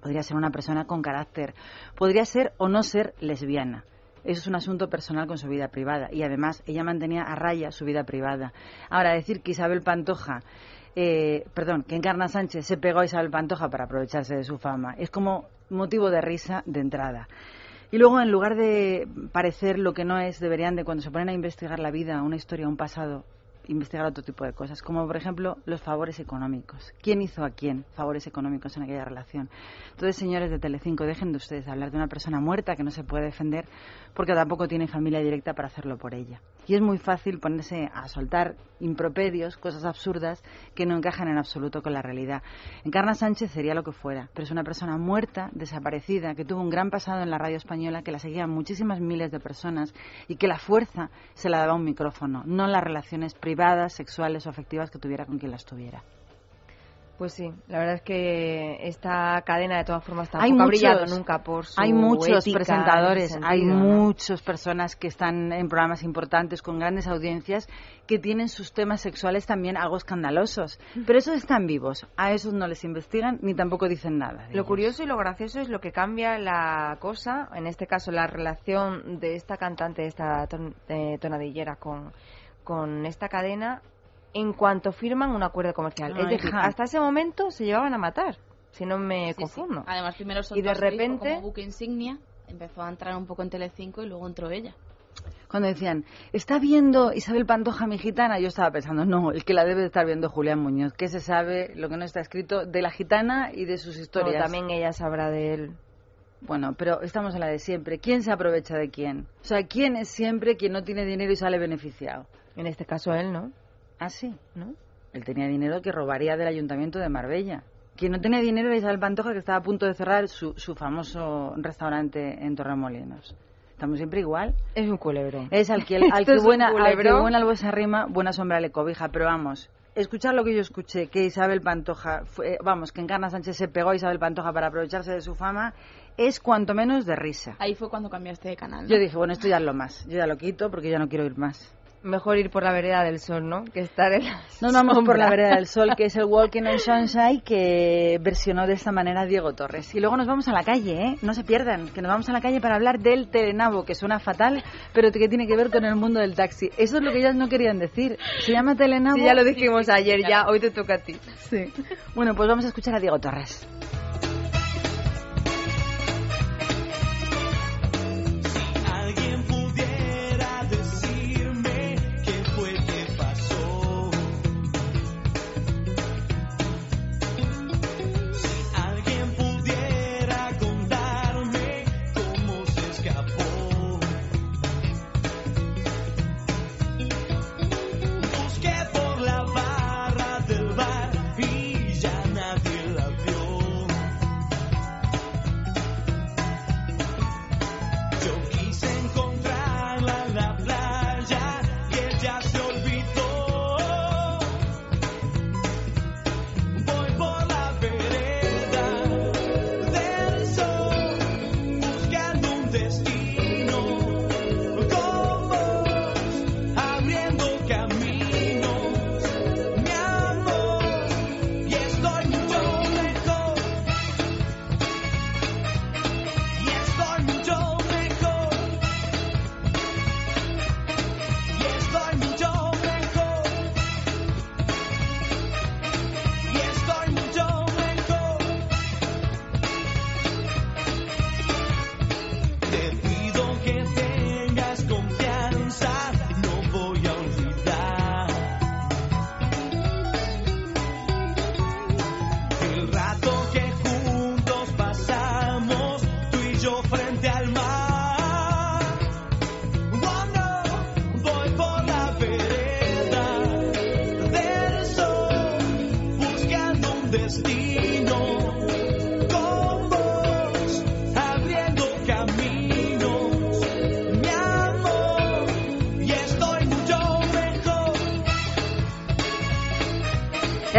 podría ser una persona con carácter, podría ser o no ser lesbiana. Eso es un asunto personal con su vida privada y además ella mantenía a raya su vida privada. Ahora, decir que Isabel Pantoja, eh, perdón, que Encarna Sánchez se pegó a Isabel Pantoja para aprovecharse de su fama, es como motivo de risa de entrada. Y luego, en lugar de parecer lo que no es, deberían de, cuando se ponen a investigar la vida, una historia, un pasado, investigar otro tipo de cosas, como por ejemplo los favores económicos. ¿Quién hizo a quién favores económicos en aquella relación? Entonces, señores de Telecinco, dejen de ustedes hablar de una persona muerta que no se puede defender porque tampoco tiene familia directa para hacerlo por ella. Y es muy fácil ponerse a soltar improperios, cosas absurdas que no encajan en absoluto con la realidad. Encarna Sánchez sería lo que fuera, pero es una persona muerta, desaparecida, que tuvo un gran pasado en la radio española, que la seguían muchísimas miles de personas y que la fuerza se la daba un micrófono, no las relaciones privadas, sexuales o afectivas que tuviera con quien las tuviera.
Pues sí, la verdad es que esta cadena de todas formas tampoco
Hay
ha
muchos-
brillado nunca por su
Hay muchos presentadores,
ese
hay muchas personas que están en programas importantes con grandes audiencias que tienen sus temas sexuales también algo escandalosos. Pero esos están vivos, a esos no les investigan ni tampoco dicen nada.
Lo
ellos.
curioso y lo gracioso es lo que cambia la cosa, en este caso la relación de esta cantante, de esta ton- eh, tonadillera con, con esta cadena, en cuanto firman un acuerdo comercial. Es decir,
hija.
hasta ese momento se llevaban a matar, si no me
Sí, sí.
confundo.
Además, primero
Y de repente-
como buque insignia, empezó a entrar un poco en Telecinco y luego entró ella.
Cuando decían, ¿está viendo Isabel Pantoja mi gitana? Yo estaba pensando, no, el que la debe de estar viendo Julián Muñoz, que se sabe lo que no está escrito de la gitana y de sus
No,
historias.
también ella sabrá de él.
Bueno, pero estamos en la de siempre. ¿Quién se aprovecha de quién? O sea, ¿quién es siempre quien no tiene dinero y sale beneficiado?
En este caso él, ¿no?
Ah, sí.
¿No?
Él tenía dinero que robaría del ayuntamiento de Marbella. Quien no tenía dinero era Isabel Pantoja, que estaba a punto de cerrar su, su famoso restaurante en Torremolinos. Estamos siempre igual.
Es un culebrón.
Es al que, (laughs) al que buena, al que buena se arrima, buena sombra le cobija. Pero vamos, escuchar lo que yo escuché, que Isabel Pantoja, fue, vamos, que Encarna Sánchez se pegó a Isabel Pantoja para aprovecharse de su fama, es cuanto menos de risa.
Ahí fue cuando cambiaste de canal. ¿no?
Yo dije, bueno, esto ya es lo más. Yo ya lo quito porque ya no quiero ir más.
Mejor ir por la vereda del sol, ¿no? Que estar en la
Nos vamos por la vereda del sol, que es el (laughs) Walking on Sunshine que versionó de esta manera Diego Torres. Y luego nos vamos a la calle, ¿eh? No se pierdan, que nos vamos a la calle para hablar del telenabo, que suena fatal, pero que tiene que ver con el mundo del taxi. Eso es lo que ellas no querían decir. Se llama telenabo.
Sí, ya lo dijimos ayer, ya hoy te toca a ti.
Sí. Bueno, pues vamos a escuchar a Diego Torres.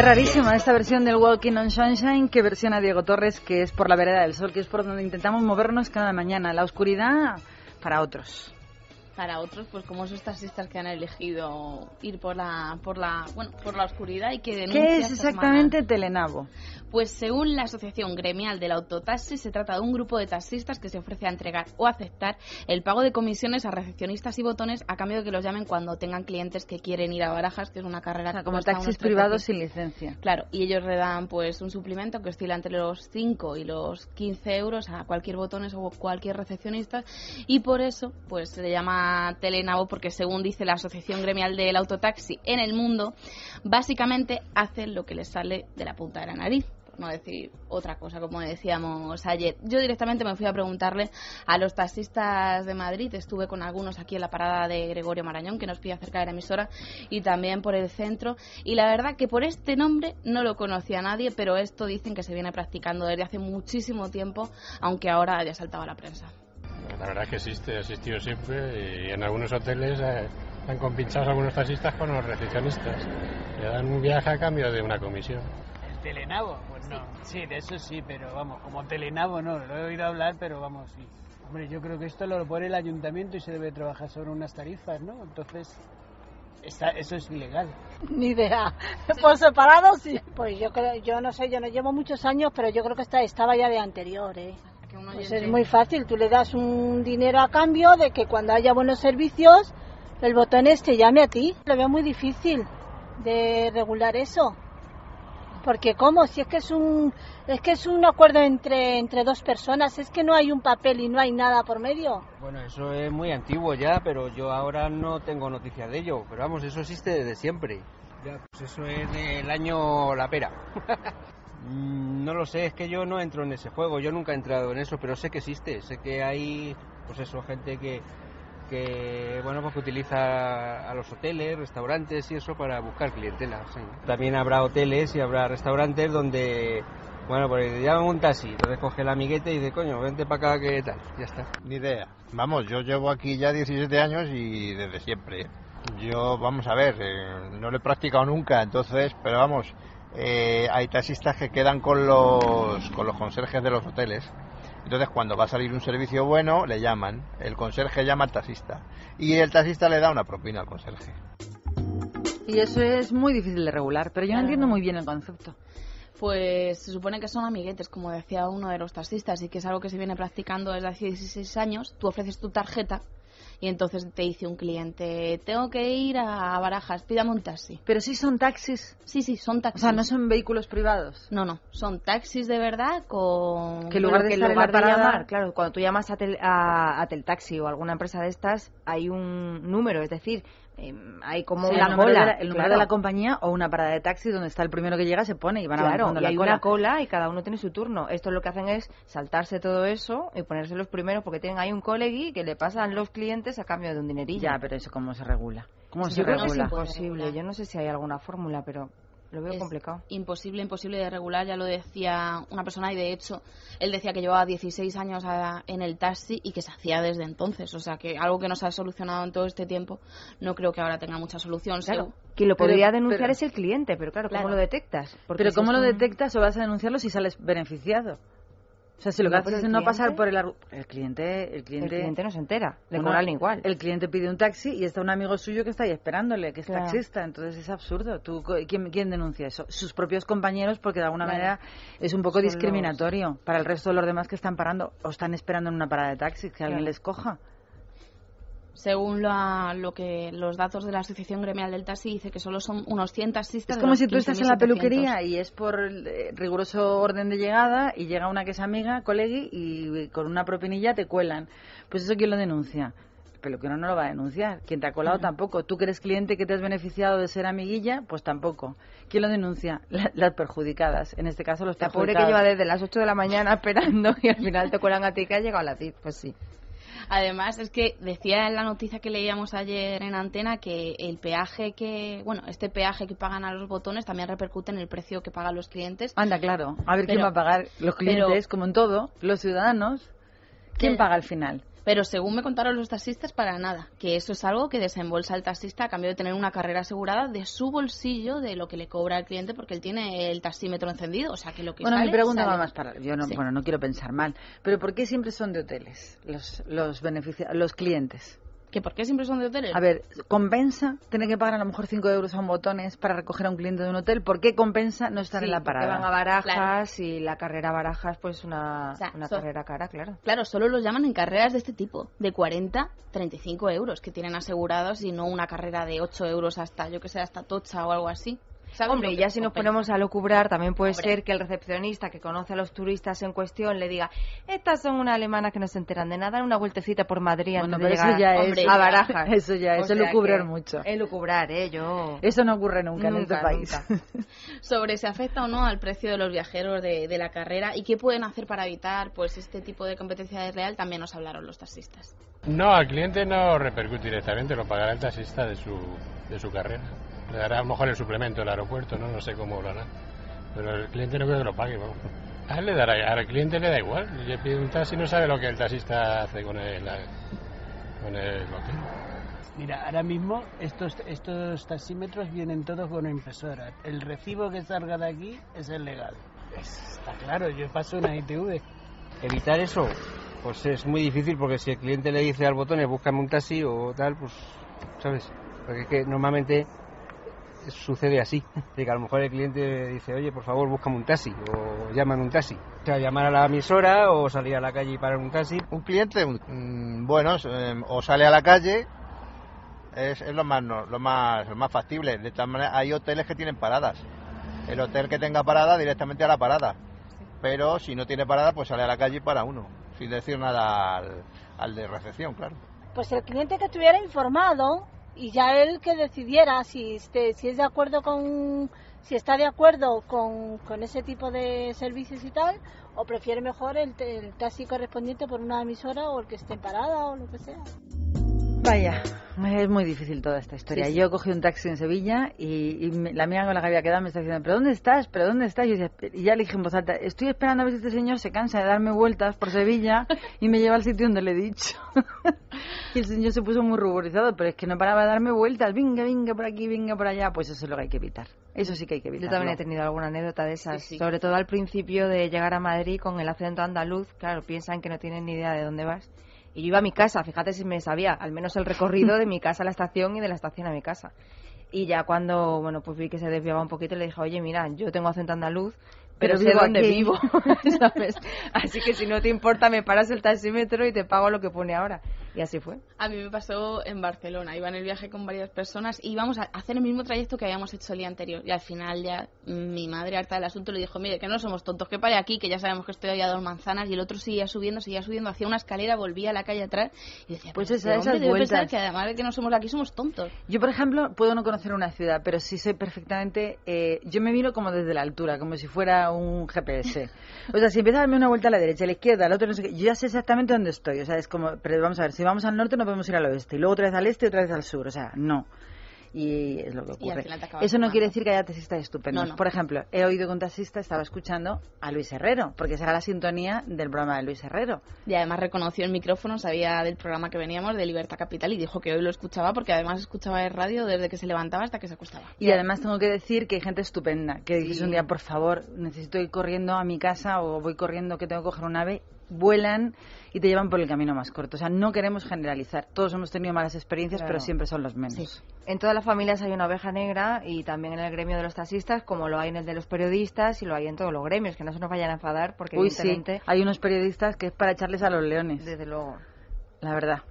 Rarísima esta versión del Walking on Sunshine que versiona Diego Torres, que es por la vereda del sol, que es por donde intentamos movernos cada mañana. La oscuridad para otros.
Para otros, pues como esos taxistas que han elegido ir por la, por la, bueno, por la oscuridad y que denuncian
¿Qué es exactamente Telenabo?
Pues según la Asociación Gremial del Autotaxi, se trata de un grupo de taxistas que se ofrece a entregar o aceptar el pago de comisiones a recepcionistas y botones a cambio de que los llamen cuando tengan clientes que quieren ir a Barajas, que es una carrera que
Como taxis privados
300.
sin licencia.
Claro, y ellos le dan pues un suplemento que oscila entre los 5 y los 15 euros a cualquier botones o cualquier recepcionista y por eso pues se le llama Telenabo porque según dice la Asociación Gremial del Autotaxi en el mundo, básicamente hacen lo que les sale de la punta de la nariz no decir otra cosa, como decíamos ayer. Yo directamente me fui a preguntarle a los taxistas de Madrid, estuve con algunos aquí en la parada de Gregorio Marañón, que nos pilla cerca de la emisora, y también por el centro, y la verdad que por este nombre no lo conocía nadie, pero esto dicen que se viene practicando desde hace muchísimo tiempo, aunque ahora haya saltado a la prensa.
La verdad que existe, ha existido siempre y en algunos hoteles eh, están compinchados algunos taxistas con los recepcionistas. Le dan un viaje a cambio de una comisión.
¿El telenabo? Pues no. Sí, de eso sí, pero vamos, como telenabo no, lo he oído hablar, pero vamos, sí. Hombre, yo creo que esto lo pone el ayuntamiento y se debe trabajar sobre unas tarifas, ¿no? Entonces, está, eso es ilegal. (laughs)
Ni idea. Por separado sí. Pues yo creo, yo no sé, yo no llevo muchos años, pero yo creo que está, estaba ya de anterior, ¿eh? Pues es muy fácil, tú le das un dinero a cambio de que cuando haya buenos servicios, el botón este llame a ti. Lo veo muy difícil de regular eso. Porque cómo, si es que es un es que es un acuerdo entre entre dos personas, es que no hay un papel y no hay nada por medio.
Bueno, eso es muy antiguo ya, pero yo ahora no tengo noticia de ello. Pero vamos, eso existe desde siempre. Ya, pues eso es del año La Pera. (laughs) No lo sé, es que yo no entro en ese juego, yo nunca he entrado en eso, pero sé que existe, sé que hay, pues eso, gente que, que bueno, pues que utiliza a los hoteles, restaurantes y eso para buscar clientela. sí. También habrá hoteles y habrá restaurantes donde, bueno, pues le llaman un taxi, entonces coge el amiguete y dice, coño, vente para acá, ¿qué tal? Ya está.
Ni idea. Vamos, yo llevo aquí ya 17 años y desde siempre. Yo, vamos a ver, eh, no lo he practicado nunca, entonces, pero vamos, eh, hay taxistas que quedan con los, con los conserjes de los hoteles. Entonces, cuando va a salir un servicio bueno, le llaman. El conserje llama al taxista. Y el taxista le da una propina al conserje.
Y eso es muy difícil de regular, pero yo no entiendo muy bien el concepto.
Pues se supone que son amiguetes, como decía uno de los taxistas, y que es algo que se viene practicando desde hace 16 años. Tú ofreces tu tarjeta y entonces te dice un cliente, tengo que ir a Barajas, pídame un taxi.
Pero sí son taxis.
Sí, sí, son
O
taxis.
sea, no son vehículos privados.
No, no, son taxis de verdad con...
Que lugar de
que en lugar de llamar, claro, cuando tú llamas a, tel, a, a Teltaxi o alguna empresa de estas, hay un número, es decir, em, hay como
Sí,
una cola.
de la, el número
claro.
de la compañía o una parada de taxi donde está el primero que llega se pone y van
Claro,
avanzando
y
la
hay
cola.
una cola y cada uno tiene su turno. Esto lo que hacen es saltarse todo eso y ponerse los primeros porque tienen ahí un colegui que le pasan los clientes a cambio de un dinerillo.
Ya, pero eso cómo se regula. ¿Cómo se
Yo creo que es
regula?
imposible. Yo no sé si hay alguna fórmula, pero lo veo
Es
complicado.
Imposible, imposible de regular, ya lo decía una persona y de hecho él decía que llevaba 16 años a- en el taxi y que se hacía desde entonces, o sea que algo que no se ha solucionado en todo este tiempo no creo que ahora tenga mucha solución.
Claro,
según-
quien lo
Pero-
podría denunciar
pero-
es el cliente, pero claro, ¿cómo
Claro.
lo detectas? Porque
Pero
si
¿cómo lo
un-
detectas o vas a denunciarlo si sales beneficiado? O sea, si lo que
No,
haces es no pasar por el... El cliente... El cliente,
El cliente no se entera, le
Bueno,
cobran igual.
El cliente pide un taxi y está un amigo suyo que está ahí esperándole, que es
Claro.
taxista. Entonces es absurdo. ¿Tú, quién, quién denuncia eso? Sus propios compañeros, porque de alguna
Claro.
manera es un poco
Son los-
discriminatorio para el resto de los demás que están parando o están esperando en una parada de taxi, que alguien les coja.
Según la- lo que los datos de la Asociación Gremial del Taxi dice que solo son unos 100 taxistas.
Es como si tú estás en la
15.700.
peluquería y es por eh, riguroso orden de llegada y llega una que es amiga, colegui, y con una propinilla te cuelan. Pues eso, ¿quién lo denuncia? El peluquero no lo va a denunciar. Quien te ha colado tampoco. Tú que eres cliente que te has beneficiado de ser amiguilla, pues tampoco. ¿Quién lo denuncia? (laughs) La- las perjudicadas. En este caso, los
La pobre que lleva desde las 8 de la mañana (laughs) esperando y al final te cuelan a ti que has llegado a las 10. Pues sí.
Además, es que decía en la noticia que leíamos ayer en antena que el peaje que, bueno, este peaje que pagan a los botones también repercute en el precio que pagan los clientes.
Anda, claro. A ver quién va a pagar. Los clientes,
pero-
como en todo, los ciudadanos. ¿Quién paga al final?
Pero según me contaron los taxistas, para nada. Que eso es algo que desembolsa el taxista a cambio de tener una carrera asegurada de su bolsillo, de lo que le cobra al cliente, porque él tiene el taxímetro encendido. O sea, que lo que
Bueno,
sale,
mi pregunta
sale.
va más para... Yo no,
Sí.
bueno, no quiero pensar mal, pero ¿por qué siempre son de hoteles los, los, beneficia- los clientes?
¿Que por qué siempre son de hoteles?
A ver, ¿compensa tener que pagar a lo mejor 5 euros a un botones para recoger a un cliente de un hotel? ¿Por qué compensa no estar
Sí,
en la parada?
van a barajas y la carrera barajas pues una,
O sea,
una carrera cara, claro.
Claro, solo los llaman en carreras de este tipo, de 40, 35 euros que tienen asegurados y no una carrera de 8 euros hasta, yo que sé, hasta Tocha o algo así. ¿Sabes
Hombre, ya si nos ponemos a locubrar, también puede
Hombre.
ser que el recepcionista que conoce a los turistas en cuestión le diga, estas son unas alemanas que no se enteran de nada, una vueltecita por Madrid
Bueno,
antes de
pero eso
llegar
ya
hombre,
es-
a Barajas. (laughs) (laughs)
eso ya es
O sea
elucubrar
que
mucho.
Es lucubrar, ¿eh? Yo...
Eso no ocurre nunca, en
Nunca,
este país. (laughs)
sobre si afecta o no al precio de los viajeros de, de la carrera y qué pueden hacer para evitar pues este tipo de competencia desleal también nos hablaron los taxistas.
No, al cliente no repercute directamente, lo pagará el taxista de su, de su carrera. Le dará a lo mejor el suplemento del aeropuerto, ¿no? No sé cómo lo hará. Pero el cliente no creo que lo pague, vamos. A él le dará, al cliente le da igual. Le pide un taxi y no sabe lo que el taxista hace con el, con el hotel.
Mira, ahora mismo estos, estos taxímetros vienen todos con impresora. El recibo que salga de aquí es el legal. Es- está claro, yo paso una ITV.
Evitar eso, pues es muy difícil porque si el cliente le dice al botón, búscame un taxi o tal, pues, ¿sabes? Porque es que normalmente sucede así. (laughs) De que a lo mejor el cliente dice, oye, por favor, búscame un taxi o llaman un taxi. O sea, llamar a la emisora o salir a la calle y parar un taxi.
Un cliente, mm, bueno, eh, o sale a la calle, es, es lo más no- lo más lo más factible. De tal manera, hay hoteles que tienen paradas. El hotel que tenga parada directamente a la parada. Pero si no tiene parada, pues sale a la calle y para uno, sin decir nada al, al de recepción, claro.
Pues el cliente que estuviera informado y ya él que decidiera si, este, si es de acuerdo con, si está de acuerdo con, con ese tipo de servicios y tal, o prefiere mejor el, taxi correspondiente por una emisora o el que esté parada o lo que sea.
Vaya, es muy difícil toda esta historia.
Sí, sí.
Yo cogí un taxi en Sevilla y, y me- la amiga con la que había quedado me está diciendo, ¿pero dónde estás? ¿Pero dónde estás? Y, yo decía, y ya le dije en voz alta, estoy esperando a ver si este señor se cansa de darme vueltas por Sevilla (laughs) y me lleva al sitio donde le he dicho. (laughs) y el señor se puso muy ruborizado, pero es que no paraba de darme vueltas, venga, venga por aquí, venga por allá. Pues eso es lo que hay que evitar. Eso sí que hay que evitar.
Yo también he tenido alguna anécdota de esas, sobre todo al principio de llegar a Madrid con el acento andaluz, claro, piensan que no tienen ni idea de dónde vas. Y yo iba a mi casa, fíjate si me sabía al menos el recorrido de mi casa a la estación y de la estación a mi casa. Y ya cuando, bueno, pues vi que se desviaba un poquito, le dije, oye, mira, yo tengo acento andaluz, pero,
Pero
sé dónde
aquí".
vivo, (laughs) ¿sabes? Así que si no te importa, me paras el taxímetro y te pago lo que pone ahora. Y así fue.
A mí me pasó en Barcelona. Iba en el viaje con varias personas y íbamos a hacer el mismo trayecto que habíamos hecho el día anterior. Y al final ya mi madre, harta del asunto, le dijo, mire, que no somos tontos, que pare aquí, que ya sabemos que estoy ahí a dos manzanas. Y el otro seguía subiendo, seguía subiendo, hacía una escalera, volvía a la calle atrás. Y decía,
Pues
"Pero
esa-
este
esas
hombre debe pensar
vueltas.
que además de que no somos aquí, somos tontos.
Yo, por ejemplo, puedo no conocer una ciudad, pero sí sé perfectamente. eh, yo me miro como desde la altura, como si fuera un GPS. (laughs) O sea, si empieza a darme una vuelta a la derecha, a la izquierda, al otro, no sé qué, yo ya sé exactamente dónde estoy. O sea, es como. Pero vamos a ver, si vamos al norte, no podemos ir al oeste. Y luego otra vez al este y otra vez al sur. O sea, no. Y es lo que ocurre. Eso no quiere decir que haya taxistas estupendos.
No, no.
Por ejemplo, he oído que un taxista estaba escuchando a Luis Herrero, porque esa era la sintonía del programa de Luis Herrero.
Y además reconoció el micrófono, sabía del programa que veníamos, de Libertad Capital, y dijo que hoy lo escuchaba porque además escuchaba el radio desde que se levantaba hasta que se acostaba.
Y además tengo que decir que hay gente estupenda, que dices un día, por favor, necesito ir corriendo a mi casa o voy corriendo que tengo que coger un ave, vuelan y te llevan por el camino más corto. O sea, no queremos generalizar. Todos hemos tenido malas experiencias,
Claro.
pero siempre son los menos.
En todas las familias hay una oveja negra y también en el gremio de los taxistas, como lo hay en el de los periodistas y lo hay en todos los gremios, que no se nos vayan a enfadar porque
Uy, sí,
evidentemente...
hay unos periodistas que es para echarles a los leones.
Desde luego.
La verdad.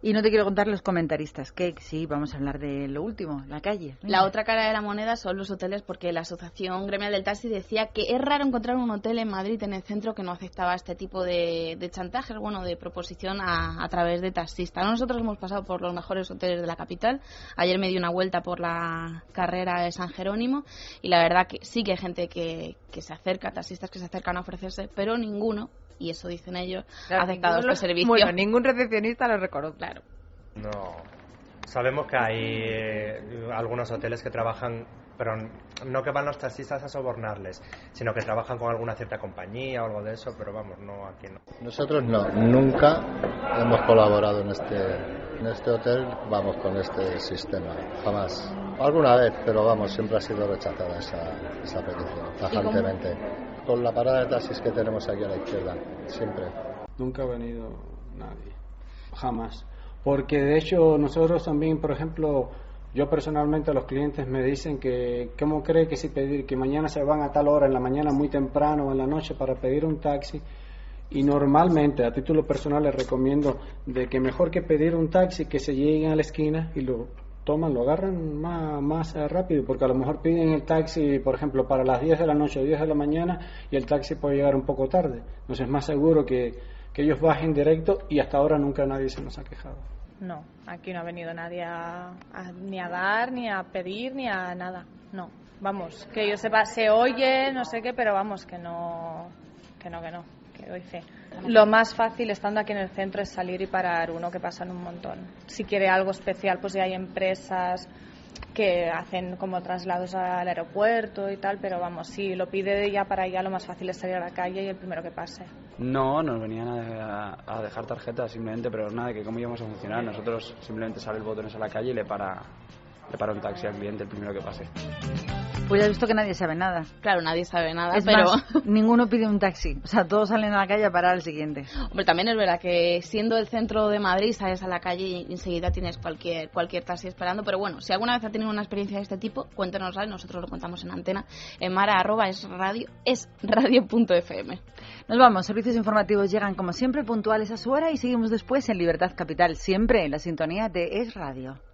Y no te quiero contar los comentaristas, que sí, vamos a hablar de lo último, la calle.
La otra cara de la moneda son los hoteles porque la Asociación Gremial del Taxi decía que es raro encontrar un hotel en Madrid, en el centro, que no aceptaba este tipo de, de chantajes, bueno, de proposición a, a través de taxistas. Nosotros hemos pasado por los mejores hoteles de la capital. Ayer me di una vuelta por la carrera de San Jerónimo y la verdad que sí que hay gente que, que se acerca, taxistas que se acercan a ofrecerse, pero ninguno, y eso dicen ellos, ha aceptado
ninguno-
este servicio.
Bueno, ningún recepcionista lo recordó.
Claro.
No. Sabemos que hay eh, algunos hoteles que trabajan pero no que van los taxistas a sobornarles, sino que trabajan con alguna cierta compañía o algo de eso, pero vamos, no aquí no.
Nosotros no, nunca hemos colaborado en este, en este hotel, vamos con este sistema, jamás. Alguna vez, pero vamos, siempre ha sido rechazada esa, esa petición, tajantemente. Con la parada de taxis que tenemos aquí a la izquierda, siempre.
Nunca ha venido nadie, jamás. Porque de hecho nosotros también, por ejemplo, yo personalmente los clientes me dicen que, ¿cómo cree que si pedir, que mañana se van a tal hora, en la mañana muy temprano o en la noche para pedir un taxi? Y normalmente, a título personal, les recomiendo de que mejor que pedir un taxi, que se lleguen a la esquina y lo toman, lo agarran más, más eh, rápido, porque a lo mejor piden el taxi, por ejemplo, para las 10 de la noche o 10 de la mañana y el taxi puede llegar un poco tarde. Entonces es más seguro que, que ellos bajen directo y hasta ahora nunca nadie se nos ha quejado.
No, aquí no ha venido nadie a, ni a dar, ni a pedir, ni a nada. No, vamos, que yo sepa, se oye, no sé qué, pero vamos, que no, que no, que no, que doy fe. Lo más fácil estando aquí en el centro es salir y parar uno que pasan un montón. Si quiere algo especial, pues ya hay empresas que hacen como traslados al aeropuerto y tal, pero vamos, si lo pide de ya para allá, lo más fácil es salir a la calle y el primero que pase.
No, nos venían a, a dejar tarjetas simplemente, pero nada, que cómo íbamos a funcionar. Nosotros simplemente sale el botones a la calle y le para, le para un taxi al cliente el primero que pase.
Pues ya he visto que nadie sabe nada.
Claro, nadie sabe nada,
Es
pero...
más, (laughs) ninguno pide un taxi. O sea, todos salen a la calle a parar al siguiente.
Hombre, también es verdad que siendo el centro de Madrid, sales a la calle y enseguida tienes cualquier, cualquier taxi esperando. Pero bueno, si alguna vez ha tenido una experiencia de este tipo, cuéntanosla y nosotros lo contamos en antena en mara arroba es radio, es radio.fm.
Nos vamos, servicios informativos llegan como siempre puntuales a su hora y seguimos después en Libertad Capital, siempre en la sintonía de Es Radio.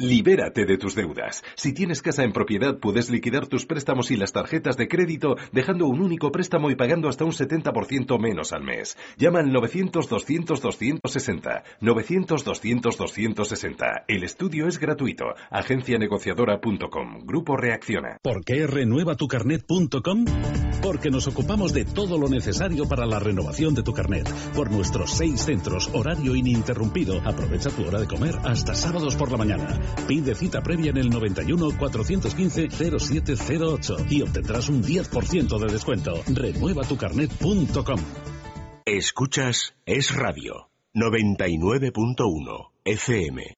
Libérate de tus deudas. Si tienes casa en propiedad, puedes liquidar tus préstamos y las tarjetas de crédito dejando un único préstamo y pagando hasta un 70% menos al mes. Llama al 900-200-260. 900-200-260. El estudio es gratuito. Agencianegociadora.com. Grupo Reacciona.
¿Por qué renuevatucarnet.com? Porque nos ocupamos de todo lo necesario para la renovación de tu carnet. Por nuestros seis centros, horario ininterrumpido. Aprovecha tu hora de comer hasta sábados por la mañana. Pide cita previa en el 91 415 0708 y obtendrás un 10% de descuento. Renuevatucarnet.com.
Escuchas Es Radio 99.1 FM.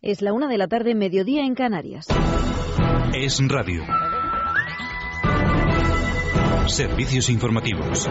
Es la una de la tarde, mediodía en Canarias.
Es Radio. Servicios informativos.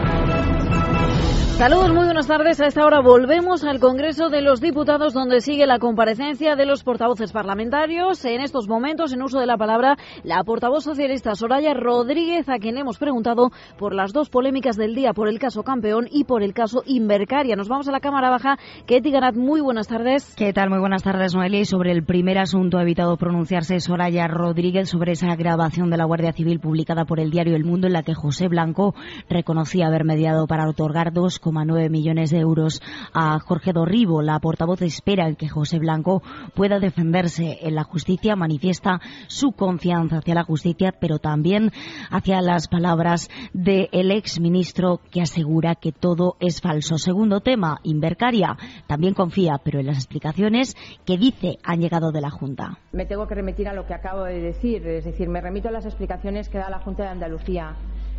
Saludos, muy buenas tardes. A esta hora volvemos al Congreso de los Diputados, donde sigue la comparecencia de los portavoces parlamentarios. En estos momentos, en uso de la palabra, la portavoz socialista Soraya Rodríguez, a quien hemos preguntado por las dos polémicas del día, por el caso Campeón y por el caso Invercaria. Nos vamos a la Cámara Baja. Ketty Ganat, muy buenas tardes.
¿Qué tal? Muy buenas tardes, Noelia. Sobre el primer asunto ha evitado pronunciarse Soraya Rodríguez sobre esa grabación de la Guardia Civil publicada por el diario El Mundo en la que José Blanco reconocía haber mediado para otorgar 2,9 millones de euros a Jorge Dorribo. La portavoz espera que José Blanco pueda defenderse en la justicia, manifiesta su confianza hacia la justicia, pero también hacia las palabras del exministro que asegura que todo es falso. Segundo tema, Invercaria también confía, pero en las explicaciones que dice han llegado de la Junta.
Me tengo que remitir a lo que acabo de decir, es decir, me remito a las explicaciones que da la Junta de Andalucía.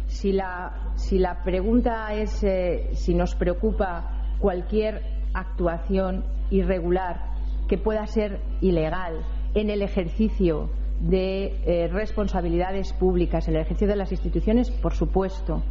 Si la, pregunta es eh, si nos preocupa cualquier actuación irregular que pueda ser ilegal en el ejercicio de eh, responsabilidades públicas, en el ejercicio de las instituciones, por supuesto.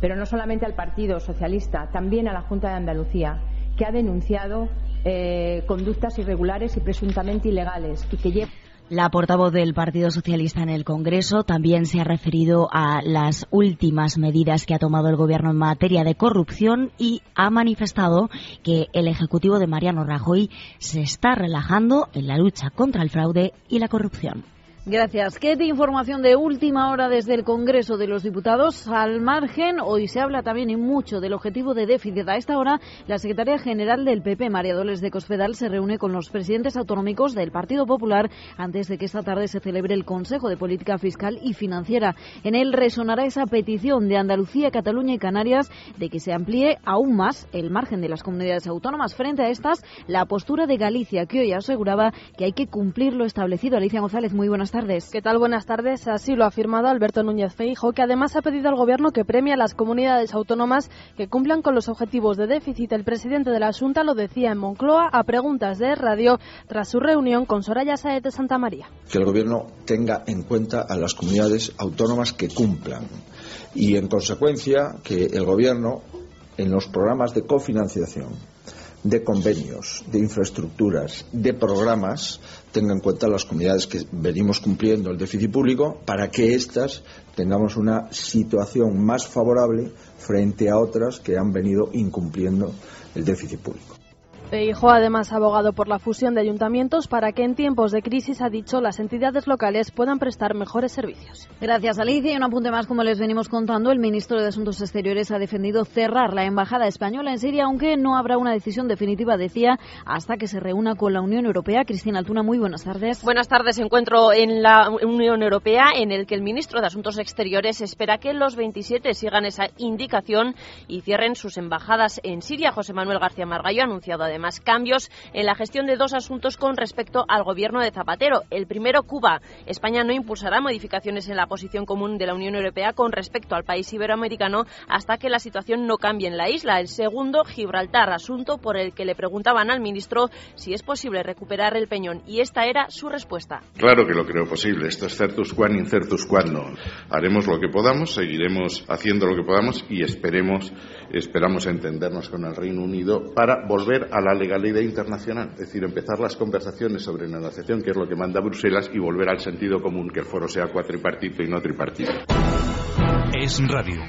Pero no solamente al Partido Socialista, también a la Junta de Andalucía, que ha denunciado eh, conductas irregulares y presuntamente ilegales y que lleva
La portavoz del Partido Socialista en el Congreso también se ha referido a las últimas medidas que ha tomado el Gobierno en materia de corrupción y ha manifestado que el Ejecutivo de Mariano Rajoy se está relajando en la lucha contra el fraude y la corrupción.
Gracias. ¿Qué información de última hora desde el Congreso de los Diputados? Al margen, hoy se habla también y mucho del objetivo de déficit. A esta hora, la secretaria general del PP, María Dolores de Cospedal, se reúne con los presidentes autonómicos del Partido Popular antes de que esta tarde se celebre el Consejo de Política Fiscal y Financiera. En él resonará esa petición de Andalucía, Cataluña y Canarias de que se amplíe aún más el margen de las comunidades autónomas. Frente a estas, la postura de Galicia, que hoy aseguraba que hay que cumplir lo establecido. Alicia González, muy buenas tardes.
¿Qué tal? Buenas tardes. Así lo ha afirmado Alberto Núñez Feijo, que además ha pedido al Gobierno que premie a las comunidades autónomas que cumplan con los objetivos de déficit. El presidente de la Junta lo decía en Moncloa a preguntas de radio tras su reunión con Soraya Saez de Santa María.
Que el Gobierno tenga en cuenta a las comunidades autónomas que cumplan y, en consecuencia, que el Gobierno, en los programas de cofinanciación, de convenios, de infraestructuras, de programas, tenga en cuenta las comunidades que venimos cumpliendo el déficit público para que éstas tengamos una situación más favorable frente a otras que han venido incumpliendo el déficit público.
Feijóo además abogado por la fusión de ayuntamientos para que en tiempos de crisis, ha dicho, las entidades locales puedan prestar mejores servicios.
Gracias, Alicia. Y un apunte más, como les venimos contando, el ministro de Asuntos Exteriores ha defendido cerrar la embajada española en Siria, aunque no habrá una decisión definitiva, decía, hasta que se reúna con la Unión Europea. Cristina Altuna, muy buenas tardes.
Buenas tardes. Encuentro en la Unión Europea en el que el ministro de Asuntos Exteriores espera que los 27 sigan esa indicación y cierren sus embajadas en Siria. José Manuel García Margallo ha anunciado además además cambios en la gestión de dos asuntos con respecto al gobierno de Zapatero. El primero, Cuba. España no impulsará modificaciones en la posición común de la Unión Europea con respecto al país iberoamericano hasta que la situación no cambie en la isla. El segundo, Gibraltar, asunto por el que le preguntaban al ministro si es posible recuperar el peñón y esta era su respuesta.
Claro que lo creo posible. Esto es certus quan incertus quando. Haremos lo que podamos, seguiremos haciendo lo que podamos y esperemos, esperamos entendernos con el Reino Unido para volver a la la legalidad internacional, es decir, empezar las conversaciones sobre negociación, que es lo que manda Bruselas, y volver al sentido común, que el foro sea cuatripartito y no tripartito.
Es radio.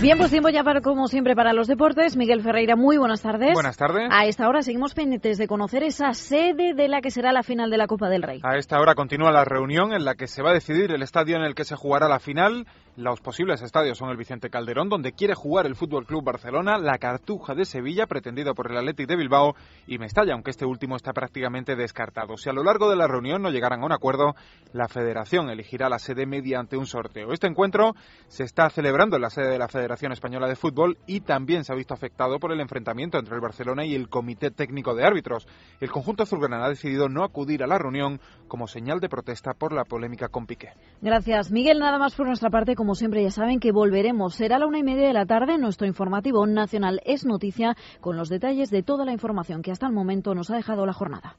Bien, pues tiempo ya para, como siempre, para los deportes. Miguel Ferreira, muy buenas tardes.
Buenas tardes.
A esta hora seguimos pendientes de conocer esa sede de la que será la final de la Copa del Rey.
A esta hora continúa la reunión en la que se va a decidir el estadio en el que se jugará la final. Los posibles estadios son el Vicente Calderón, donde quiere jugar el Fútbol Club Barcelona, la Cartuja de Sevilla, pretendida por el Athletic de Bilbao, y Mestalla, aunque este último está prácticamente descartado. Si a lo largo de la reunión no llegaran a un acuerdo, la Federación elegirá la sede mediante un sorteo. Este encuentro se está celebrando en la sede de la Federación Española de Fútbol y también se ha visto afectado por el enfrentamiento entre el Barcelona y el Comité Técnico de Árbitros. El conjunto azulgrana ha decidido no acudir a la reunión como señal de protesta por la polémica con Piqué.
Gracias, Miguel. Nada más por nuestra parte. Como siempre, ya saben que volveremos. Será a la una y media de la tarde. Nuestro informativo nacional es noticia con los detalles de toda la información que hasta el momento nos ha dejado la jornada.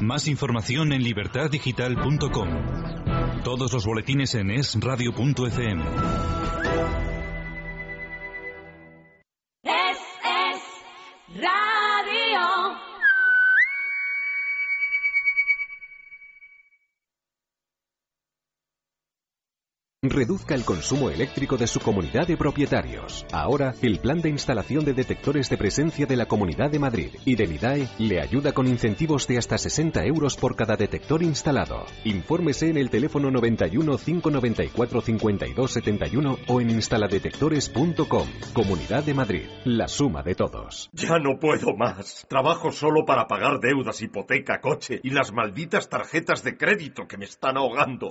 Más información en libertaddigital.com. Todos los boletines en esradio.fm.
reduzca el consumo eléctrico de su comunidad de propietarios. Ahora, el plan de instalación de detectores de presencia de la Comunidad de Madrid y del IDAE le ayuda con incentivos de hasta 60 euros por cada detector instalado. Infórmese en el teléfono 91 594 52 71 o en instaladetectores.com. Comunidad de Madrid, la suma de todos.
Ya no puedo más. Trabajo solo para pagar deudas, hipoteca, coche y las malditas tarjetas de crédito que me están ahogando.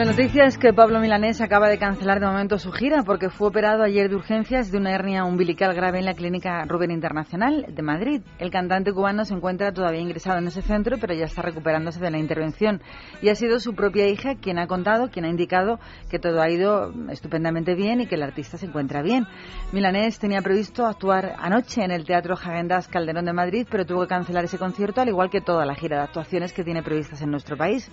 La noticia es que Pablo Milanés acaba de cancelar de momento su gira porque fue operado ayer de urgencias de una hernia umbilical grave en la clínica Rubén Internacional de Madrid. El cantante cubano se encuentra todavía ingresado en ese centro, pero ya está recuperándose de la intervención. Y ha sido su propia hija quien ha contado, quien ha indicado que todo ha ido estupendamente bien y que el artista se encuentra bien. Milanés tenía previsto actuar anoche en el Teatro Jagendas Calderón de Madrid, pero tuvo que cancelar ese concierto, al igual que toda la gira de actuaciones que tiene previstas en nuestro país.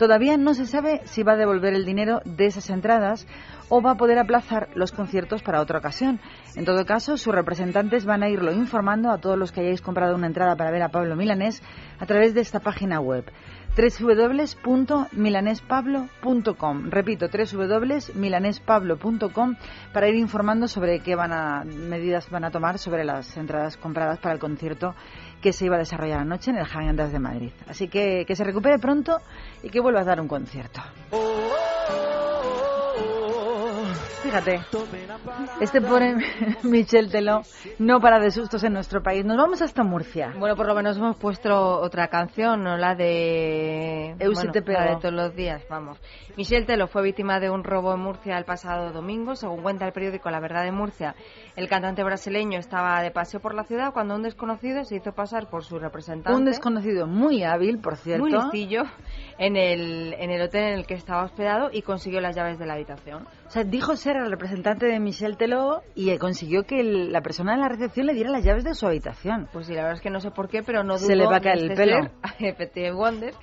Todavía no se sabe si va a devolver el dinero de esas entradas o va a poder aplazar los conciertos para otra ocasión. En todo caso, sus representantes van a irlo informando a todos los que hayáis comprado una entrada para ver a Pablo Milanés a través de esta página web www.milanespablo.com. Repito, www.milanespablo.com para ir informando sobre qué van a, medidas van a tomar sobre las entradas compradas para el concierto que se iba a desarrollar anoche en el Jaén de Madrid. Así que que se recupere pronto y que vuelva a dar un concierto. Fíjate, este pobre (laughs) Michel Teló no para de sustos en nuestro país. Nos vamos hasta Murcia.
Bueno, por lo menos hemos puesto otra canción, no la de...
Eusite
bueno, la de todos los días, vamos. Michel Teló fue víctima de un robo en Murcia el pasado domingo. Según cuenta el periódico La Verdad de Murcia, el cantante brasileño estaba de paseo por la ciudad cuando un desconocido se hizo pasar por su representante.
Un desconocido muy hábil, por cierto.
Muy listillo, en el, en el hotel en el que estaba hospedado y consiguió las llaves de la habitación.
O sea, dijo ser el representante de Michel Teló y consiguió que la persona de la recepción le diera las llaves de su habitación.
Pues sí, la verdad es que no sé por qué, pero no dudo
Se le va a caer el pelo. (laughs)
Efectivamente, Wonder.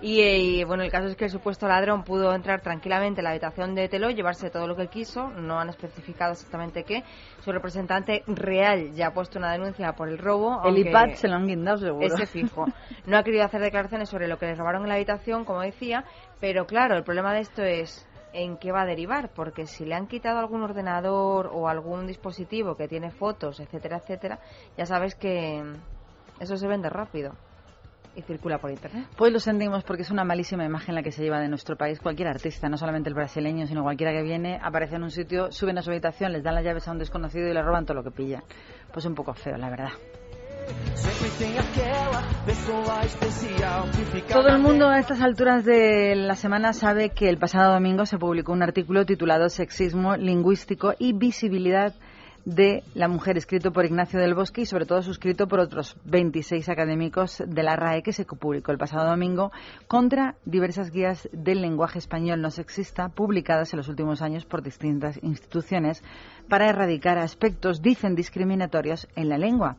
Y, y, bueno, el caso es que el supuesto ladrón pudo entrar tranquilamente en la habitación de Teló, llevarse todo lo que quiso, no han especificado exactamente qué. Su representante real ya ha puesto una denuncia por el robo.
El iPad se lo han guindado seguro.
Ese fijo. No ha querido hacer declaraciones sobre lo que le robaron en la habitación, como decía, pero claro, el problema de esto es en qué va a derivar, porque si le han quitado algún ordenador o algún dispositivo que tiene fotos, etcétera, etcétera, ya sabes que eso se vende rápido y circula por internet.
Pues lo sentimos porque es una malísima imagen la que se lleva de nuestro país. Cualquier artista, no solamente el brasileño, sino cualquiera que viene, aparece en un sitio, suben a su habitación, les dan las llaves a un desconocido y le roban todo lo que pilla. Pues un poco feo, la verdad. Todo el mundo a estas alturas de la semana sabe que el pasado domingo se publicó un artículo titulado Sexismo lingüístico y visibilidad de la mujer, escrito por Ignacio del Bosque y sobre todo suscrito por otros 26 académicos de la RAE que se publicó el pasado domingo contra diversas guías del lenguaje español no sexista publicadas en los últimos años por distintas instituciones para erradicar aspectos, dicen, discriminatorios en la lengua.